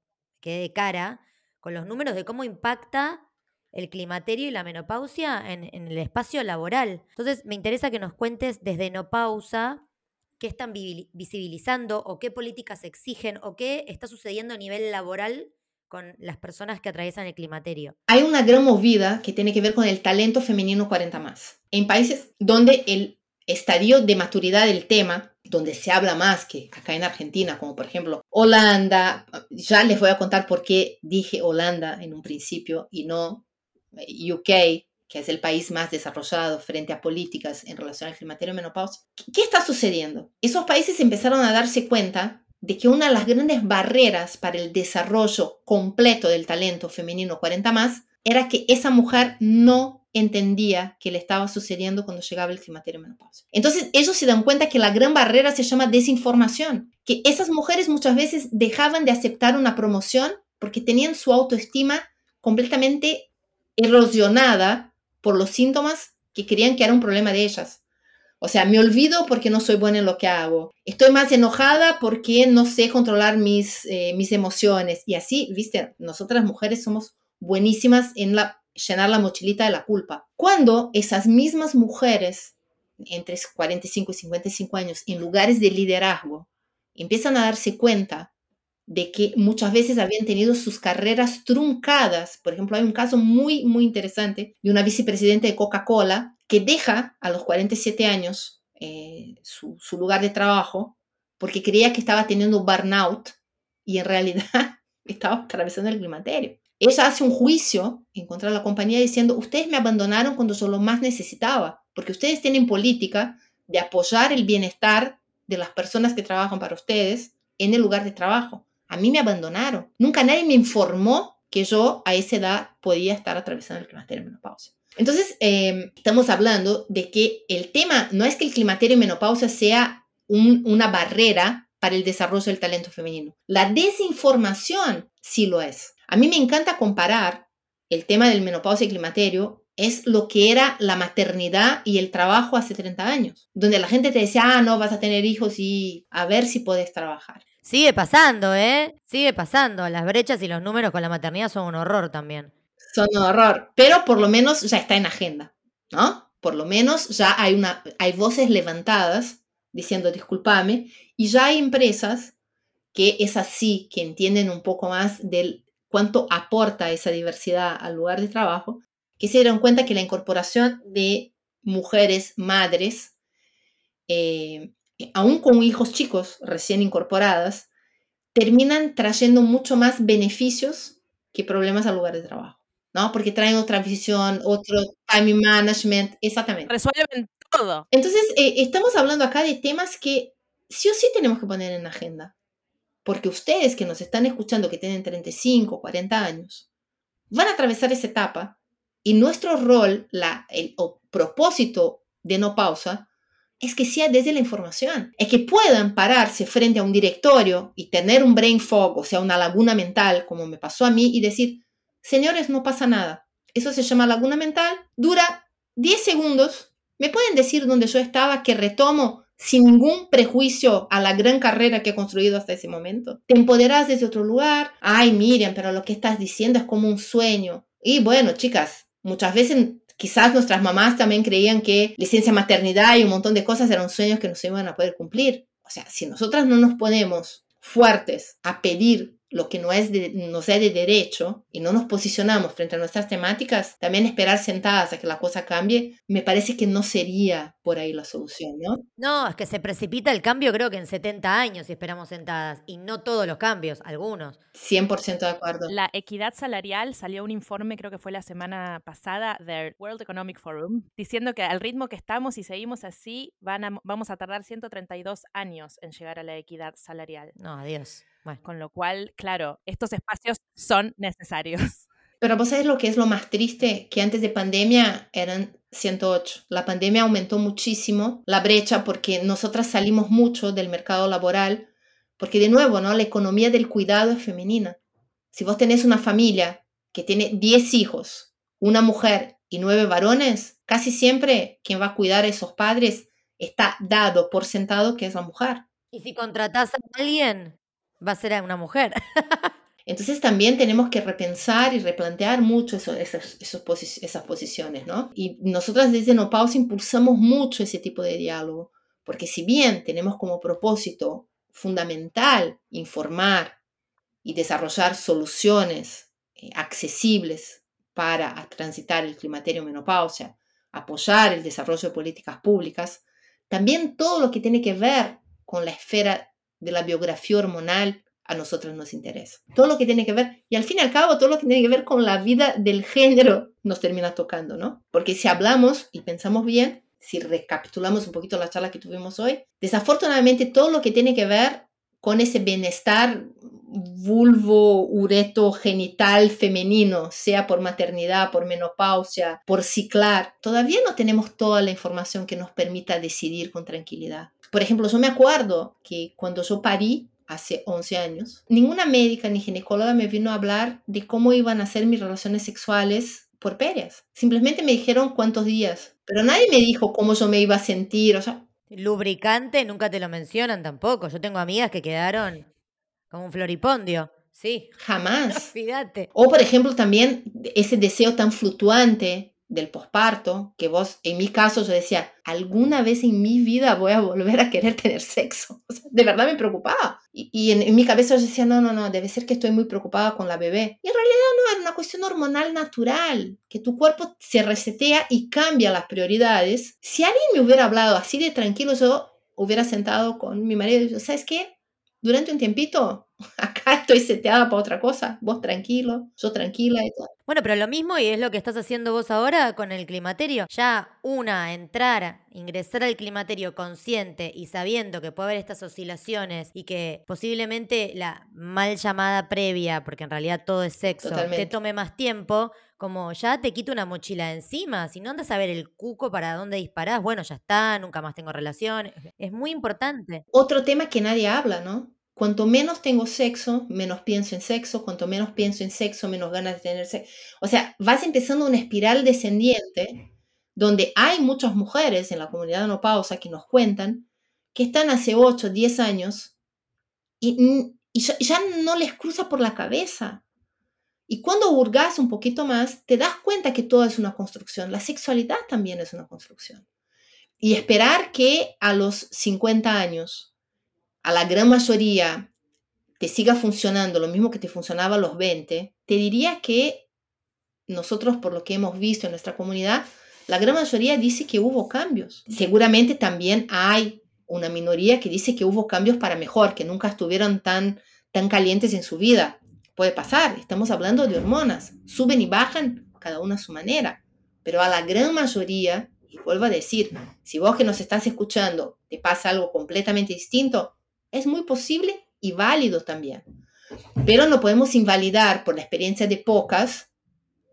quedé de cara, con los números de cómo impacta el climaterio y la menopausia en, en el espacio laboral. Entonces me interesa que nos cuentes desde no pausa qué están visibilizando o qué políticas exigen o qué está sucediendo a nivel laboral con las personas que atraviesan el climaterio. Hay una gran movida que tiene que ver con el talento femenino 40 más. En países donde el estadio de maturidad del tema, donde se habla más que acá en Argentina, como por ejemplo Holanda, ya les voy a contar por qué dije Holanda en un principio y no eh, UK, que es el país más desarrollado frente a políticas en relación al climaterio menopausia, ¿qué está sucediendo? Esos países empezaron a darse cuenta de que una de las grandes barreras para el desarrollo completo del talento femenino 40 más era que esa mujer no entendía qué le estaba sucediendo cuando llegaba el climaterio menopausia. Entonces ellos se dan cuenta que la gran barrera se llama desinformación, que esas mujeres muchas veces dejaban de aceptar una promoción porque tenían su autoestima completamente erosionada por los síntomas que creían que era un problema de ellas. O sea, me olvido porque no soy buena en lo que hago. Estoy más enojada porque no sé controlar mis, eh, mis emociones. Y así, viste, nosotras mujeres somos buenísimas en llenar la mochilita de la culpa. Cuando esas mismas mujeres, entre 45 y 55 años, en lugares de liderazgo, empiezan a darse cuenta de que muchas veces habían tenido sus carreras truncadas. Por ejemplo, hay un caso muy, muy interesante de una vicepresidenta de Coca-Cola que deja a los 47 años eh, su, su, lugar de trabajo porque creía que estaba teniendo burnout y en realidad estaba atravesando el climaterio. Ella hace un juicio en contra de la compañía diciendo, ustedes me abandonaron cuando yo lo más necesitaba, porque ustedes tienen política de apoyar el bienestar de las personas que trabajan para ustedes en el lugar de trabajo a mí me abandonaron. Nunca nadie me informó que yo a esa edad podía estar atravesando el climaterio y menopausia. Entonces, em, estamos hablando de que el tema no es que el climaterio y menopausia sea una barrera para el desarrollo del talento femenino. La desinformación sí lo es. A mí me encanta comparar el tema del menopausia y climaterio es lo que era la maternidad y el trabajo hace 30 años, donde la gente te decía, ah, no, vas a tener hijos y a ver si puedes trabajar. Sigue pasando, ¿eh? Sigue pasando. Las brechas y los números con la maternidad son un horror también. Son un horror, pero por lo menos ya está en agenda, ¿no? Por lo menos ya hay, una, hay voces levantadas diciendo discúlpame y ya hay empresas que es así, que entienden un poco más del cuánto aporta esa diversidad al lugar de trabajo, que se dieron cuenta que la incorporación de mujeres madres eh, aún con hijos chicos recién incorporadas, terminan trayendo mucho más beneficios que problemas al lugar de trabajo, ¿no? Porque traen otra visión, otro time management, exactamente. Resuelven todo. Entonces, eh, estamos hablando acá de temas que sí o sí tenemos que poner en la agenda, porque ustedes que nos están escuchando, que tienen 35, 40 años, van a atravesar esa etapa y nuestro rol, la, el propósito de no pausa, es que sea desde la información, es que puedan pararse frente a un directorio y tener un brain fog, o sea, una laguna mental, como me pasó a mí, y decir, señores, no pasa nada. Eso se llama laguna mental, dura 10 segundos ¿Me pueden decir dónde yo estaba que retomo sin ningún prejuicio a la gran carrera que he construido hasta ese momento? ¿Te empoderas desde otro lugar? Ay, Miriam, pero lo que estás diciendo es como un sueño. Y bueno, chicas, muchas veces quizás nuestras mamás también creían que licencia maternidad y un montón de cosas eran sueños que no se iban a poder cumplir. O sea, si nosotras no nos ponemos fuertes a pedir lo que no es de, nos es de derecho y no nos posicionamos frente a nuestras temáticas, también esperar sentadas a que la cosa cambie, me parece que no sería por ahí la solución, ¿no? No, es que se precipita el cambio creo que en 70 años si esperamos sentadas y no todos los cambios, algunos. 100% de acuerdo. La equidad salarial salió un informe, creo que fue la semana pasada, del World Economic Forum, diciendo que al ritmo que estamos y seguimos así, van vamos a tardar 132 años en llegar a la equidad salarial. No, adiós. Con lo cual, claro, estos espacios son necesarios. Pero vos sabés lo que es lo más triste, que antes de pandemia eran 108. La pandemia aumentó muchísimo la brecha porque nosotras salimos mucho del mercado laboral, porque de nuevo, ¿no? La economía del cuidado es femenina. Si vos tenés una familia que tiene 10 hijos, una mujer y 9 varones, casi siempre quien va a cuidar a esos padres está dado por sentado que es la mujer. Y si contratás a alguien, va a ser a una mujer. Entonces también tenemos que repensar y replantear mucho esas posiciones, ¿no? Y nosotras desde No impulsamos mucho ese tipo de diálogo, porque si bien tenemos como propósito fundamental informar y desarrollar soluciones eh, accesibles para transitar el climaterio menopausia, apoyar el desarrollo de políticas públicas, también todo lo que tiene que ver con la esfera de la biografía hormonal a nosotros nos interesa. Todo lo que tiene que ver, y al fin y al cabo, todo lo que tiene que ver con la vida del género nos termina tocando, ¿no? Porque si hablamos y pensamos bien, si recapitulamos un poquito la charla que tuvimos hoy, desafortunadamente todo lo que tiene que ver con ese bienestar vulvo, ureto, genital femenino, sea por maternidad, por menopausia, por ciclar, todavía no tenemos toda la información que nos permita decidir con tranquilidad. Por ejemplo, yo me acuerdo que cuando yo parí, hace 11 años, ninguna médica ni ginecóloga me vino a hablar de cómo iban a ser mis relaciones sexuales por periodos. Simplemente me dijeron cuántos días, pero nadie me dijo cómo yo me iba a sentir, o sea... Lubricante nunca te lo mencionan tampoco. Yo tengo amigas que quedaron como un floripondio. Sí. Jamás. Fíjate. O, por ejemplo, también ese deseo tan fluctuante del posparto, que vos, en mi caso, yo decía, alguna vez en mi vida voy a volver a querer tener sexo. de verdad me preocupaba. Y, en, mi cabeza yo decía, no, no, no, debe ser que estoy muy preocupada con la bebé. Y en realidad no, era una cuestión hormonal natural, que tu cuerpo se resetea y cambia las prioridades. Si alguien me hubiera hablado así de tranquilo, yo hubiera sentado con mi marido y dicho, ¿sabes qué? Durante un tiempito, acá estoy seteada para otra cosa, vos tranquilo, yo tranquila y todo. Bueno, pero lo mismo y es lo que estás haciendo vos ahora con el climaterio. Ya una, entrar, ingresar al climaterio consciente y sabiendo que puede haber estas oscilaciones y que posiblemente la mal llamada previa, porque en realidad todo es sexo, te tome más tiempo, como ya te quito una mochila encima. Si no andas a ver el cuco para dónde disparás, bueno, ya está, nunca más tengo relación. Es muy importante. Otro tema que nadie habla, ¿no? Cuanto menos tengo sexo, menos pienso en sexo, cuanto menos pienso en sexo, menos ganas de tener sexo. O sea, vas empezando una espiral descendiente donde hay muchas mujeres en la comunidad no pausa que nos cuentan que están hace 8, 10 años y, ya, no les cruza por la cabeza. Y cuando hurgas un poquito más, te das cuenta que todo es una construcción. La sexualidad también es una construcción. Y esperar que a los 50 años a la gran mayoría te siga funcionando lo mismo que te funcionaba a los 20, te diría que nosotros, por lo que hemos visto en nuestra comunidad, la gran mayoría dice que hubo cambios. Seguramente también hay una minoría que dice que hubo cambios para mejor, que nunca estuvieron tan, tan calientes en su vida. Puede pasar, estamos hablando de hormonas, suben y bajan cada una a su manera, pero a la gran mayoría, y vuelvo a decir, si vos que nos estás escuchando te pasa algo completamente distinto, es muy posible y válido también. Pero no podemos invalidar por la experiencia de pocas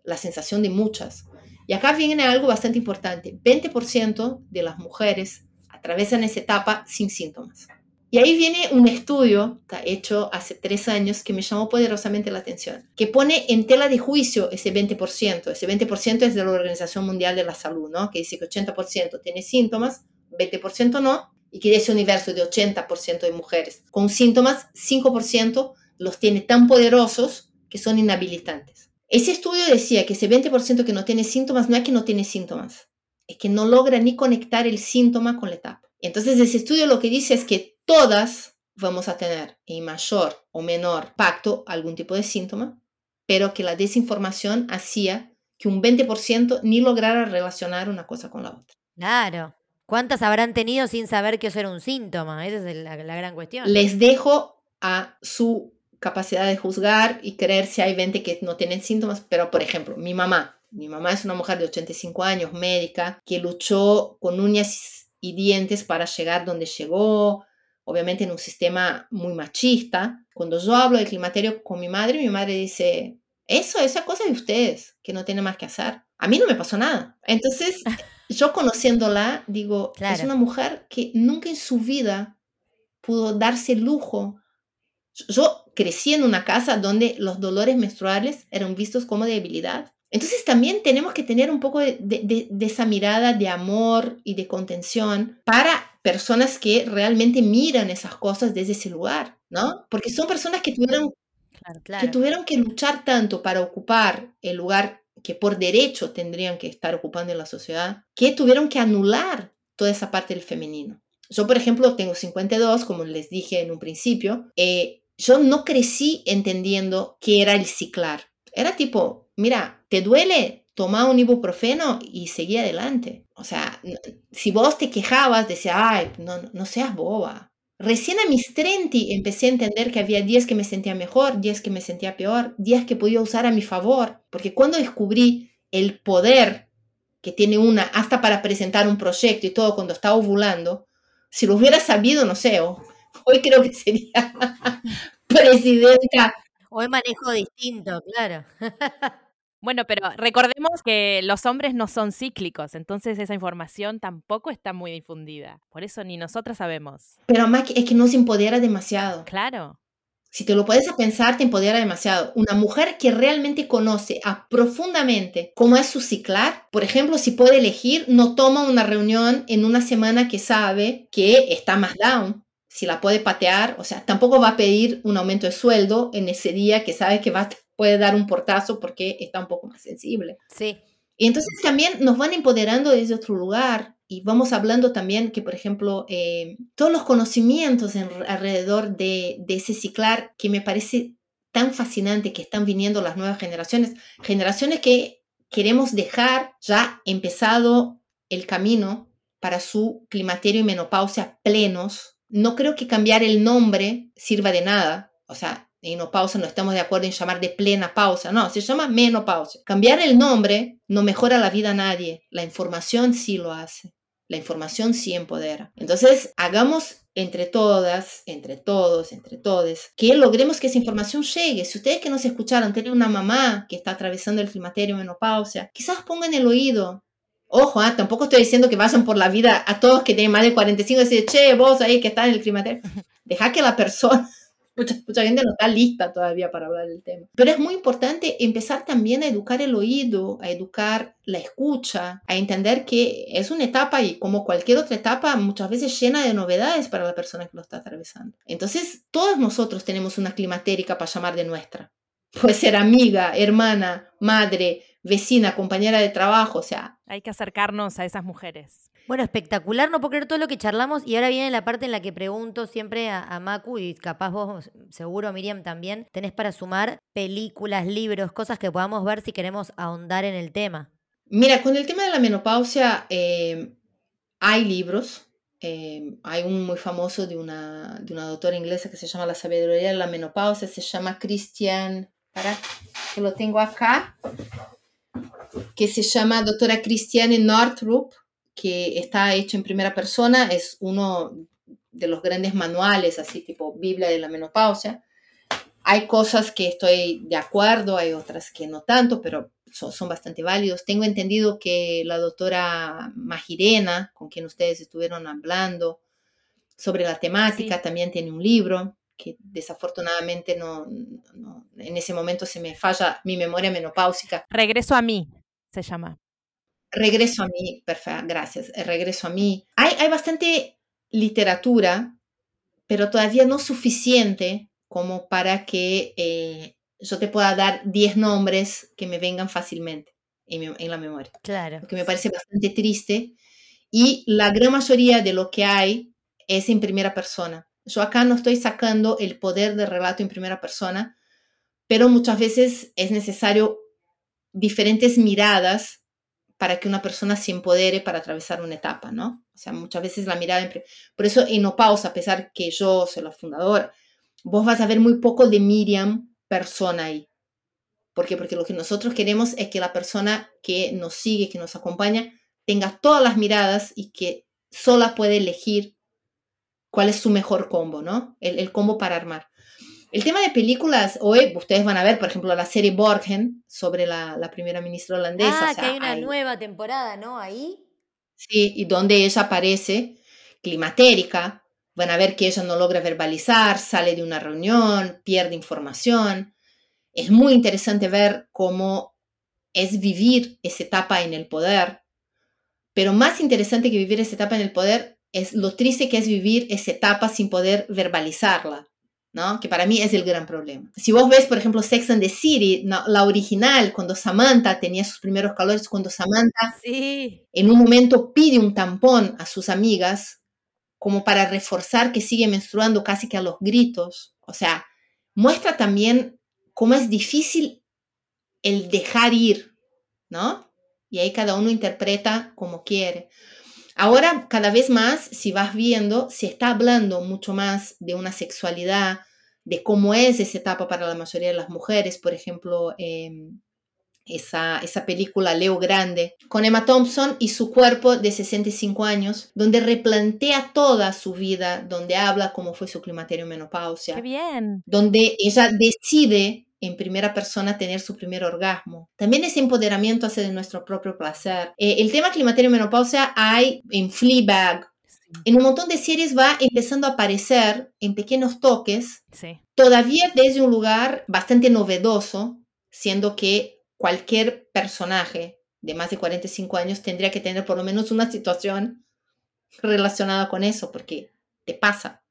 la sensación de muchas. Y acá viene algo bastante importante. 20% de las mujeres atravesan esa etapa sin síntomas. Y ahí viene un estudio hecho hace tres años que me llamó poderosamente la atención, que pone en tela de juicio ese 20%. Ese 20% es de la Organización Mundial de la Salud, ¿no? que dice que 80% tiene síntomas, 20% no, y que de ese universo de 80% de mujeres con síntomas, 5% los tiene tan poderosos que son inhabilitantes. Ese estudio decía que ese 20% que no tiene síntomas no es que no tiene síntomas, es que no logra ni conectar el síntoma con la etapa. Entonces ese estudio lo que dice es que todas vamos a tener en mayor o menor pacto algún tipo de síntoma, pero que la desinformación hacía que un 20% ni lograra relacionar una cosa con la otra. Claro. ¿Cuántas habrán tenido sin saber que eso era un síntoma? Esa es la, gran cuestión. Les dejo a su capacidad de juzgar y creer si hay 20 que no tienen síntomas, pero por ejemplo, mi mamá, mi mamá es una mujer de 85 años, médica, que luchó con uñas y dientes para llegar donde llegó, obviamente en un sistema muy machista. Cuando yo hablo del climaterio con mi madre, mi madre dice, eso, esa cosa de ustedes, que no tiene más que hacer. A mí no me pasó nada. Entonces, yo conociéndola, digo, es una mujer que nunca en su vida pudo darse el lujo. Yo crecí en una casa donde los dolores menstruales eran vistos como debilidad. Entonces también tenemos que tener un poco de, de, esa mirada de amor y de contención para personas que realmente miran esas cosas desde ese lugar, ¿no? Porque son personas que tuvieron, que tuvieron que luchar tanto para ocupar el lugar que por derecho tendrían que estar ocupando en la sociedad, que tuvieron que anular toda esa parte del femenino. Yo, por ejemplo, tengo 52, como les dije en un principio, eh, yo no crecí entendiendo qué era el ciclar. Era tipo, mira, ¿te duele? Toma un ibuprofeno y seguí adelante. O sea, si vos te quejabas, decía, no, no seas boba. Recién a mis 30 empecé a entender que había días que me sentía mejor, días que me sentía peor, días que podía usar a mi favor, porque cuando descubrí el poder que tiene una hasta para presentar un proyecto y todo cuando está ovulando, si lo hubiera sabido, no sé, hoy creo que sería presidenta. Hoy manejo distinto, claro. Bueno, pero recordemos que los hombres no son cíclicos, entonces esa información tampoco está muy difundida. Por eso ni nosotras sabemos. Pero más es que no se empodera demasiado. Claro. Si te lo puedes pensar, te empodera demasiado. Una mujer que realmente conoce a profundamente cómo es su ciclar, por ejemplo, si puede elegir, no toma una reunión en una semana que sabe que está más down, si la puede patear, o sea, tampoco va a pedir un aumento de sueldo en ese día que sabe que va a puede dar un portazo porque está un poco más sensible. Sí. Y entonces también nos van empoderando desde otro lugar y vamos hablando también que, por ejemplo, eh, todos los conocimientos en, alrededor de, de ese ciclar que me parece tan fascinante que están viniendo las nuevas generaciones, generaciones que queremos dejar ya empezado el camino para su climaterio y menopausia plenos. No creo que cambiar el nombre sirva de nada. O sea, menopausa no estamos de acuerdo en llamar de plena pausa, no, se llama menopausa. Cambiar el nombre no mejora la vida a nadie, la información sí lo hace, la información sí empodera. Entonces, hagamos entre todas, entre todos, entre todes, que logremos que esa información llegue. Si ustedes que nos escucharon tienen una mamá que está atravesando el climaterio menopausia, quizás pongan el oído. Ojo, ah, tampoco estoy diciendo que vayan por la vida a todos que tienen más de 45 y decir, che, vos ahí que estás en el climaterio. Deja que la persona Mucha, gente no está lista todavía para hablar del tema. Pero es muy importante empezar también a educar el oído, a educar la escucha, a entender que es una etapa y como cualquier otra etapa, muchas veces llena de novedades para la persona que lo está atravesando. Entonces, todos nosotros tenemos una climatérica para llamar de nuestra. Puede ser amiga, hermana, madre, vecina, compañera de trabajo, o sea. Hay que acercarnos a esas mujeres. Bueno, espectacular, no puedo creer todo lo que charlamos y ahora viene la parte en la que pregunto siempre a, Macu y capaz vos, seguro Miriam también, tenés para sumar películas, libros, cosas que podamos ver si queremos ahondar en el tema. Mira, con el tema de la menopausia eh, hay libros, eh, hay un muy famoso de una, de una doctora inglesa que se llama La sabiduría de la menopausia, se llama Christian, que lo tengo acá, que se llama doctora Christiane Northrup que está hecho en primera persona, es uno de los grandes manuales, así tipo Biblia de la menopausia. Hay cosas que estoy de acuerdo, hay otras que no tanto, pero son, son bastante válidos. Tengo entendido que la doctora Magirena, con quien ustedes estuvieron hablando, sobre la temática, también tiene un libro que desafortunadamente no, en ese momento se me falla mi memoria menopáusica. Regreso a mí, se llama. Regreso a mí, perfecto, gracias. Regreso a mí. Hay, hay bastante literatura, pero todavía no suficiente como para que eh, yo te pueda dar 10 nombres que me vengan fácilmente en, en la memoria. Claro. Lo que me parece bastante triste. Y la gran mayoría de lo que hay es en primera persona. Yo acá no estoy sacando el poder del relato en primera persona, pero muchas veces es necesario diferentes miradas para que una persona se empodere para atravesar una etapa, ¿no? O sea, muchas veces la mirada... Por eso en No Pausa, a pesar que yo soy la fundadora, vos vas a ver muy poco de Miriam persona ahí. ¿Por qué? Porque lo que nosotros queremos es que la persona que nos sigue, que nos acompaña, tenga todas las miradas y que sola puede elegir cuál es su mejor combo, ¿no? El, combo para armar. El tema de películas, hoy ustedes van a ver, por ejemplo, la serie Borgen sobre la, primera ministra holandesa. Ah, que hay una nueva temporada, ¿no? Ahí. Sí, y donde ella aparece climatérica. Van a ver que ella no logra verbalizar, sale de una reunión, pierde información. Es muy interesante ver cómo es vivir esa etapa en el poder. Pero más interesante que vivir esa etapa en el poder es lo triste que es vivir esa etapa sin poder verbalizarla, ¿no? Que para mí es el gran problema. Si vos ves, por ejemplo, Sex and the City, la original, cuando Samantha tenía sus primeros calores, cuando Samantha sí. en un momento pide un tampón a sus amigas como para reforzar que sigue menstruando casi que a los gritos. O sea, muestra también cómo es difícil el dejar ir, ¿no? Y ahí cada uno interpreta como quiere. Ahora, cada vez más, si vas viendo, se está hablando mucho más de una sexualidad, de cómo es esa etapa para la mayoría de las mujeres. Por ejemplo, em, esa, esa película Leo Grande, con Emma Thompson y su cuerpo de 65 años, donde replantea toda su vida, donde habla cómo fue su climaterio menopausia. ¡Qué bien! Donde ella decide en primera persona tener su primer orgasmo. También ese empoderamiento hace de nuestro propio placer. Eh, el tema climaterio menopausia hay en Fleabag. En un montón de series va empezando a aparecer en pequeños toques, sí. todavía desde un lugar bastante novedoso, siendo que cualquier personaje de más de 45 años tendría que tener por lo menos una situación relacionada con eso, porque te pasa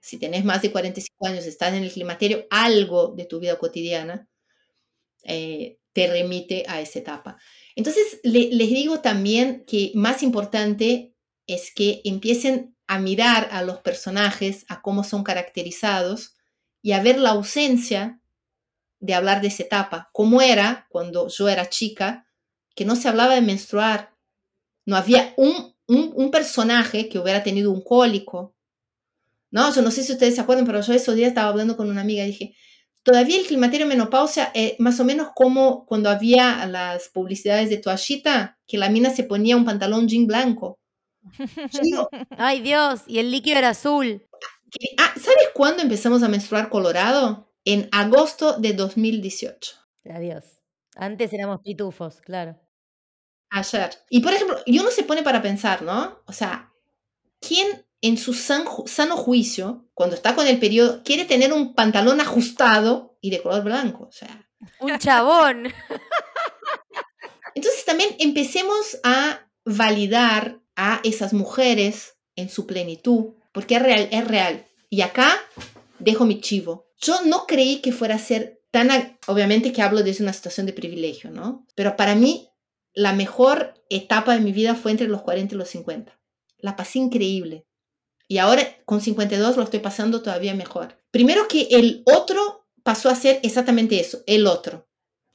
si tenés más de 45 años, estás en el climaterio, algo de tu vida cotidiana eh, te remite a esa etapa. Entonces, les digo también que más importante es que empiecen a mirar a los personajes, a cómo son caracterizados y a ver la ausencia de hablar de esa etapa, como era cuando yo era chica, que no se hablaba de menstruar, no había un, un personaje que hubiera tenido un cólico, no, yo no sé si ustedes se acuerdan, pero yo esos días estaba hablando con una amiga y dije, todavía el climaterio menopausia es más o menos como cuando había las publicidades de toallita, que la mina se ponía un pantalón jean blanco. Ay Dios, y el líquido era azul. Ah, ¿Sabes cuándo empezamos a menstruar colorado? En agosto de 2018. Adiós. Antes éramos pitufos, claro. Ayer. Y por ejemplo, yo no se pone para pensar, ¿no? O sea, ¿quién en su sano juicio, cuando está con el periodo, quiere tener un pantalón ajustado y de color blanco. O sea. Un chabón. Entonces también empecemos a validar a esas mujeres en su plenitud, porque es real, es real. Y acá dejo mi chivo. Yo no creí que fuera a ser tan, obviamente que hablo desde una situación de privilegio, ¿no? Pero para mí la mejor etapa de mi vida fue entre los 40 y los 50. La pasé increíble. Y ahora con 52 lo estoy pasando todavía mejor. Primero que el otro pasó a ser exactamente eso, el otro.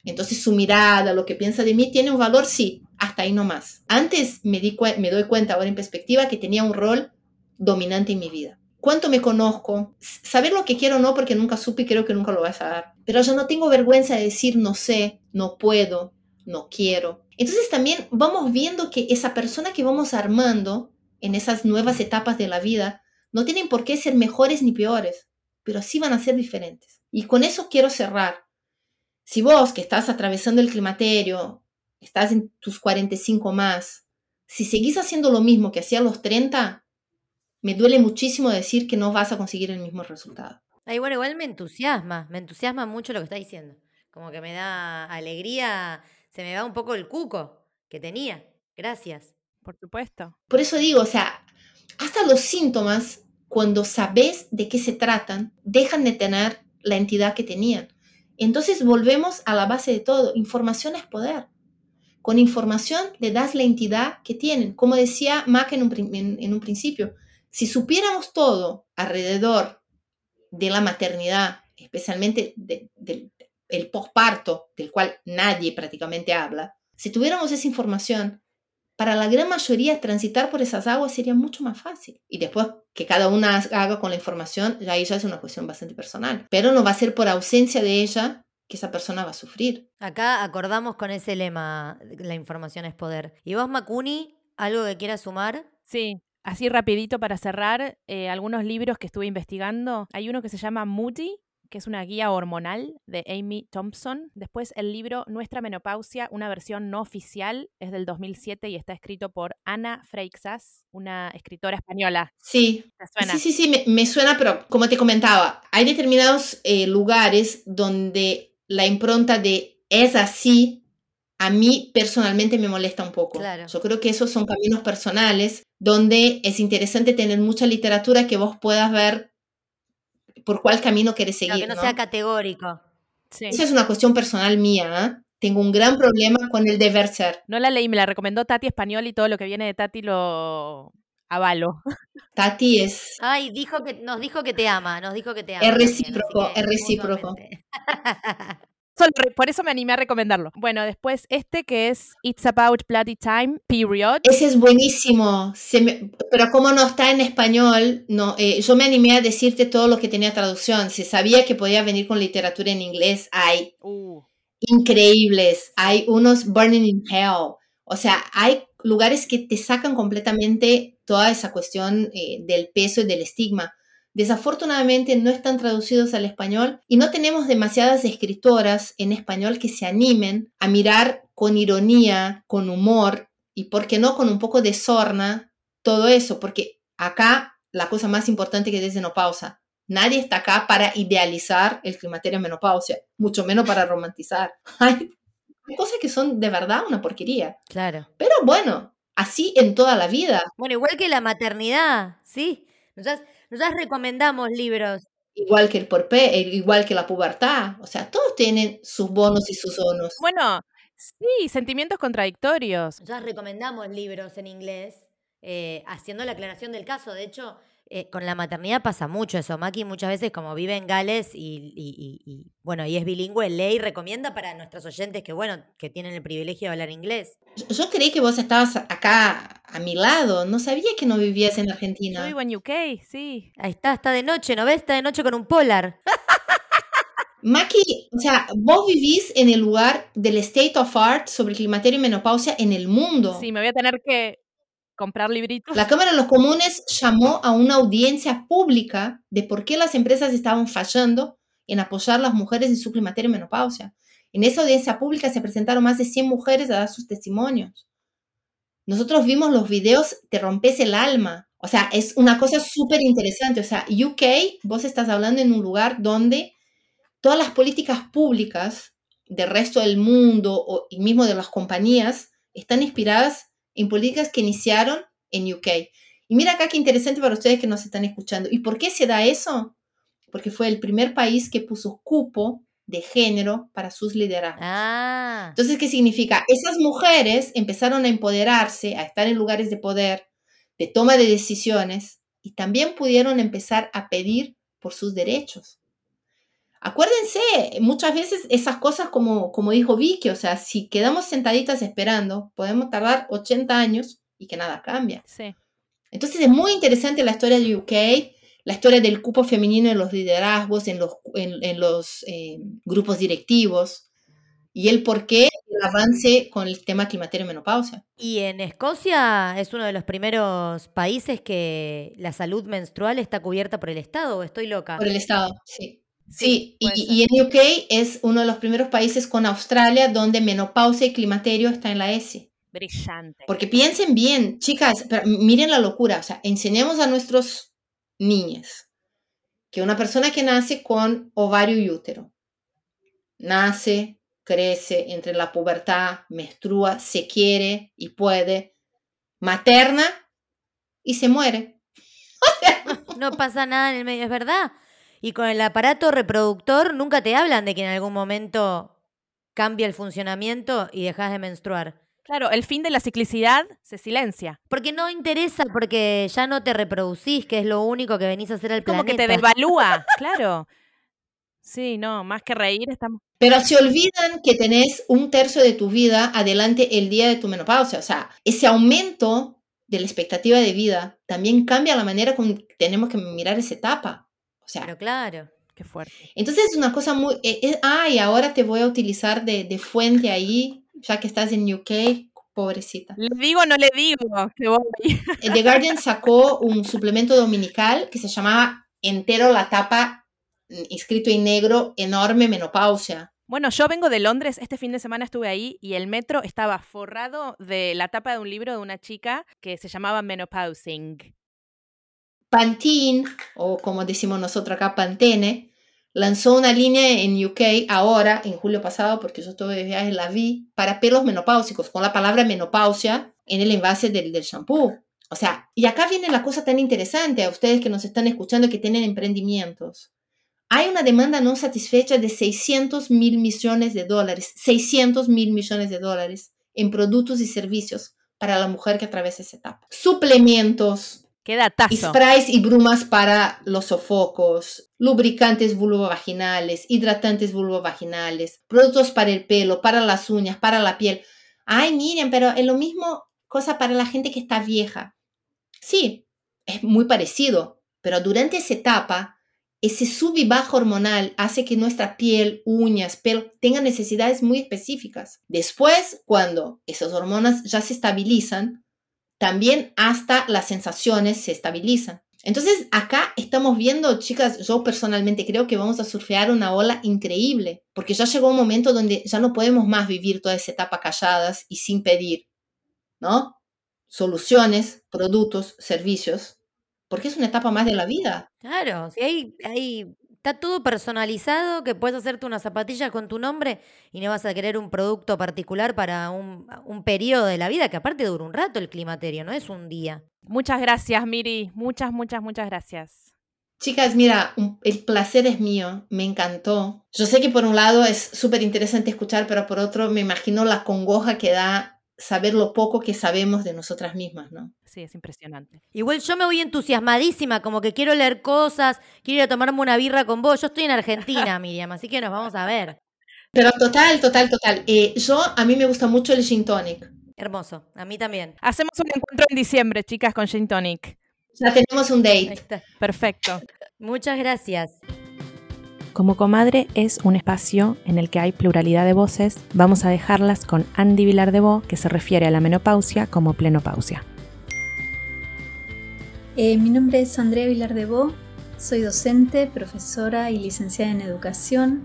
Entonces su mirada, lo que piensa de mí, tiene un valor, sí, hasta ahí nomás. Antes me, di me doy cuenta ahora en perspectiva que tenía un rol dominante en mi vida. ¿Cuánto me conozco? Saber lo que quiero no, porque nunca supe y creo que nunca lo vas a dar. Pero yo no tengo vergüenza de decir no sé, no puedo, no quiero. Entonces también vamos viendo que esa persona que vamos armando en esas nuevas etapas de la vida no tienen por qué ser mejores ni peores, pero sí van a ser diferentes. Y con eso quiero cerrar. Si vos que estás atravesando el climaterio, estás en tus 45 más, si seguís haciendo lo mismo que hacía los 30, me duele muchísimo decir que no vas a conseguir el mismo resultado. Ay, bueno, igual me entusiasma, me entusiasma mucho lo que está diciendo. Como que me da alegría, se me va un poco el cuco que tenía. Gracias. Por supuesto. Por eso digo, o sea, hasta los síntomas, cuando sabes de qué se tratan, dejan de tener la entidad que tenían. Entonces volvemos a la base de todo. Información es poder. Con información le das la entidad que tienen. Como decía Mac en un, principio, si supiéramos todo alrededor de la maternidad, especialmente del posparto, del cual nadie prácticamente habla, si tuviéramos esa información, para la gran mayoría transitar por esas aguas sería mucho más fácil. Y después que cada una haga con la información, ya ahí ya es una cuestión bastante personal. Pero no va a ser por ausencia de ella que esa persona va a sufrir. Acá acordamos con ese lema, la información es poder. ¿Y vos, Macuni, algo que quieras sumar? Sí, Así rapidito para cerrar, eh, algunos libros que estuve investigando. Hay uno que se llama Moody, que es una guía hormonal de Amy Thompson. Después el libro Nuestra Menopausia, una versión no oficial, es del 2007 y está escrito por Ana Freixas, una escritora española. Sí. Sí, sí, sí, me, suena, pero como te comentaba, hay determinados eh, lugares donde la impronta de es así, a mí personalmente me molesta un poco. Yo creo que esos son caminos personales donde es interesante tener mucha literatura que vos puedas ver por cuál camino querés seguir. que no, sea categórico. Esa es una cuestión personal mía. ¿eh? Tengo un gran problema con el deber ser. No la leí, me la recomendó Tati Español y todo lo que viene de Tati lo avalo. Tati es. Ay, dijo que, nos dijo que te ama, nos dijo que te ama. Es recíproco, es recíproco. Por eso me animé a recomendarlo. Bueno, después este que es It's About Bloody Time, period. Ese es buenísimo, pero como no está en español, no, eh, yo me animé a decirte todo lo que tenía traducción. Si sabía que podía venir con literatura en inglés, hay uh. increíbles, hay unos Burning in Hell. O sea, hay lugares que te sacan completamente toda esa cuestión eh, del peso y del estigma. Desafortunadamente no están traducidos al español y no tenemos demasiadas escritoras en español que se animen a mirar con ironía, con humor y, por qué no, con un poco de sorna todo eso, porque acá la cosa más importante que dice no pausa. Nadie está acá para idealizar el climaterio menopausia, mucho menos para romantizar. Hay cosas que son de verdad una porquería. Claro. Pero bueno, así en toda la vida. Bueno, igual que la maternidad, ¿sí? Nosotros recomendamos libros. Igual que el porpé, eh, igual que la pubertad. O sea, todos tienen sus bonos y sus onos. Bueno, sí, sentimientos contradictorios. Nosotros recomendamos libros en inglés, eh, haciendo la aclaración del caso. De hecho, eh, con la maternidad pasa mucho eso. Maki muchas veces, como vive en Gales y, bueno, y es bilingüe, lee y recomienda para nuestros oyentes que, bueno, que tienen el privilegio de hablar inglés. Yo, creí que vos estabas acá a mi lado. No sabía que no vivías en Argentina. Yo vivo en UK, sí. Ahí está, está de noche, ¿no ves? Está de noche con un polar. Maki, o sea, vos vivís en el lugar del state of art sobre climaterio y menopausia en el mundo. Sí, me voy a tener que comprar libritos. La Cámara de los Comunes llamó a una audiencia pública de por qué las empresas estaban fallando en apoyar a las mujeres en su climaterio y menopausia. En esa audiencia pública se presentaron más de 100 mujeres a dar sus testimonios. Nosotros vimos los videos, te rompes el alma. O sea, es una cosa súper interesante. O sea, UK, vos estás hablando en un lugar donde todas las políticas públicas del resto del mundo y mismo de las compañías están inspiradas en políticas que iniciaron en UK. Y mira acá qué interesante para ustedes que nos están escuchando. ¿Y por qué se da eso? Porque fue el primer país que puso cupo de género para sus liderazgos. Ah. Entonces, ¿qué significa? Esas mujeres empezaron a empoderarse, a estar en lugares de poder, de toma de decisiones, y también pudieron empezar a pedir por sus derechos. Acuérdense, muchas veces esas cosas como, como dijo Vicky, o sea, si quedamos sentaditas esperando, podemos tardar 80 años y que nada cambia. Sí. Entonces es muy interesante la historia de UK, la historia del cupo femenino en los liderazgos, en los, en, los eh, grupos directivos y el por qué el avance con el tema climaterio y menopausia. Y en Escocia es uno de los primeros países que la salud menstrual está cubierta por el Estado, ¿o estoy loca? Por el Estado, sí. Sí, y, en UK es uno de los primeros países con Australia donde menopausia y climaterio está en la S. Brillante. Porque piensen bien, chicas, miren la locura, o sea, enseñemos a nuestros niños que una persona que nace con ovario y útero, nace, crece entre la pubertad, menstrua, se quiere y puede, materna y se muere. no pasa nada en el medio, es verdad. Y con el aparato reproductor nunca te hablan de que en algún momento cambia el funcionamiento y dejas de menstruar. Claro, el fin de la ciclicidad se silencia. Porque no interesa, porque ya no te reproducís, que es lo único que venís a hacer al planeta. Como que te devalúa, claro. Sí, no, más que reír estamos... Pero se olvidan que tenés un tercio de tu vida adelante el día de tu menopausia. O sea, ese aumento de la expectativa de vida también cambia la manera como tenemos que mirar esa etapa. O sea, Pero claro. Qué fuerte. Entonces es una cosa muy... Eh, ah, y ahora te voy a utilizar de, de, fuente ahí, ya que estás en UK, pobrecita. ¿Le digo o no le digo que voy? The Guardian sacó un suplemento dominical que se llamaba Entero la tapa, inscrito en negro, enorme menopausia. Bueno, yo vengo de Londres, este fin de semana estuve ahí y el metro estaba forrado de la tapa de un libro de una chica que se llamaba Menopausing. Pantene, o como decimos nosotros acá, Pantene, lanzó una línea en UK ahora, en julio pasado, porque yo estuve de viaje, la vi, para pelos menopáusicos, con la palabra menopausia en el envase del, del shampoo. O sea, y acá viene la cosa tan interesante a ustedes que nos están escuchando que tienen emprendimientos. Hay una demanda no satisfecha de 600 mil millones de dólares, 600 mil millones de dólares en productos y servicios para la mujer que atraviesa esa etapa. Suplementos, Qué datazo. Sprays y brumas para los sofocos, lubricantes vulvovaginales, hidratantes vulvovaginales, productos para el pelo, para las uñas, para la piel. Ay, miren, pero es lo mismo cosa para la gente que está vieja. Sí, es muy parecido, pero durante esa etapa, ese sub y bajo hormonal hace que nuestra piel, uñas, pelo tengan necesidades muy específicas. Después, cuando esas hormonas ya se estabilizan, también hasta las sensaciones se estabilizan. Entonces acá estamos viendo, chicas, yo personalmente creo que vamos a surfear una ola increíble, porque ya llegó un momento donde ya no podemos más vivir toda esa etapa calladas y sin pedir, ¿no? Soluciones, productos, servicios, porque es una etapa más de la vida. Claro, si hay, hay Está todo personalizado, que puedes hacerte unas zapatillas con tu nombre y no vas a querer un producto particular para un, un periodo de la vida, que aparte dura un rato el climaterio, no es un día. Muchas gracias, Miri. Muchas, muchas, muchas gracias. Chicas, mira, el placer es mío, me encantó. Yo sé que por un lado es súper interesante escuchar, pero por otro me imagino la congoja que da saber lo poco que sabemos de nosotras mismas, ¿no? Sí, es impresionante. Igual yo me voy entusiasmadísima, como que quiero leer cosas, quiero ir a tomarme una birra con vos. Yo estoy en Argentina, Miriam, así que nos vamos a ver. Pero total, total, total. Eh, yo, a mí me gusta mucho el gin tonic. Hermoso, a mí también. Hacemos un encuentro en diciembre, chicas, con gin tonic. Ya tenemos un date. Perfecto. Muchas gracias. Como Comadre es un espacio en el que hay pluralidad de voces, vamos a dejarlas con Andy Vilar de Bo, que se refiere a la menopausia como plenopausia. Eh, mi nombre es Andrea Vilar de Bo, soy docente, profesora y licenciada en educación.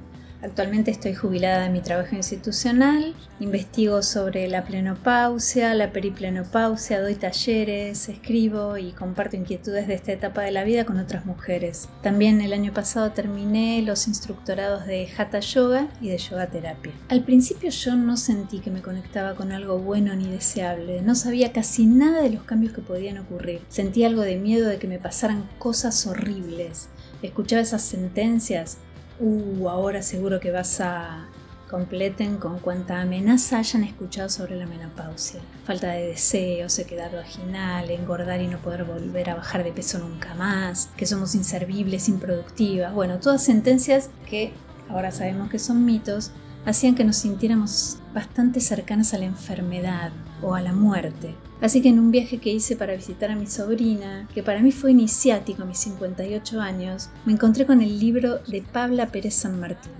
Actualmente estoy jubilada de mi trabajo institucional, investigo sobre la plenopausia, la periplenopausia, doy talleres, escribo y comparto inquietudes de esta etapa de la vida con otras mujeres. También el año pasado terminé los instructorados de Hatha Yoga y de Yoga Terapia. Al principio yo no sentí que me conectaba con algo bueno ni deseable, no sabía casi nada de los cambios que podían ocurrir. Sentí algo de miedo de que me pasaran cosas horribles. Escuchaba esas sentencias uh, ahora seguro que vas a completen con cuanta amenaza hayan escuchado sobre la menopausia. Falta de deseo, sequedad vaginal, engordar y no poder volver a bajar de peso nunca más, que somos inservibles, improductivas. Bueno, todas sentencias que ahora sabemos que son mitos, hacían que nos sintiéramos bastante cercanas a la enfermedad o a la muerte. Así que en un viaje que hice para visitar a mi sobrina, que para mí fue iniciático a mis 58 años, me encontré con el libro de Pabla Pérez San Martín,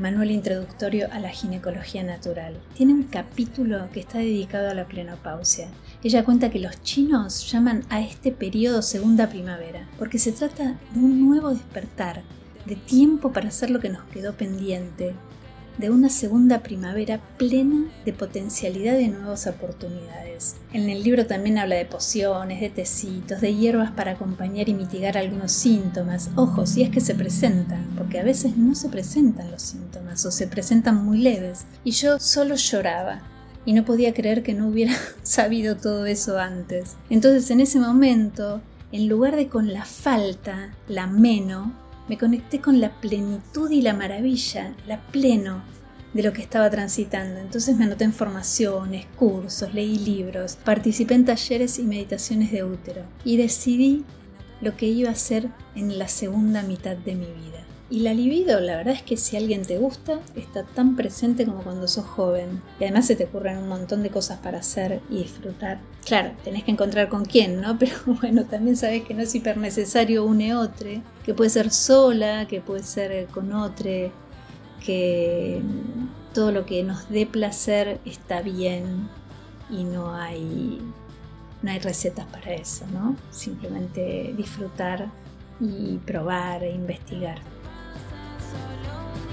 Manual Introductorio a la Ginecología Natural. Tiene un capítulo que está dedicado a la plenopausia. Ella cuenta que los chinos llaman a este periodo segunda primavera, porque se trata de un nuevo despertar, de tiempo para hacer lo que nos quedó pendiente, de una segunda primavera plena de potencialidad y nuevas oportunidades. En el libro también habla de pociones, de tecitos, de hierbas para acompañar y mitigar algunos síntomas. Ojo, si es que se presentan, porque a veces no se presentan los síntomas o se presentan muy leves. Y yo solo lloraba y no podía creer que no hubiera sabido todo eso antes. Entonces en ese momento, en lugar de con la falta, la menos, me conecté con la plenitud y la maravilla, la pleno de lo que estaba transitando. Entonces me anoté en formaciones, cursos, leí libros, participé en talleres y meditaciones de útero y decidí lo que iba a hacer en la segunda mitad de mi vida. Y la libido, la verdad es que si alguien te gusta, está tan presente como cuando sos joven. Y además se te ocurren un montón de cosas para hacer y disfrutar. Claro, tenés que encontrar con quién, ¿no? Pero bueno, también sabes que no es hiper necesario une otro, que puede ser sola, que puede ser con otro, que todo lo que nos dé placer está bien y no hay no hay recetas para eso, ¿no? Simplemente disfrutar y probar e investigar. so lonely.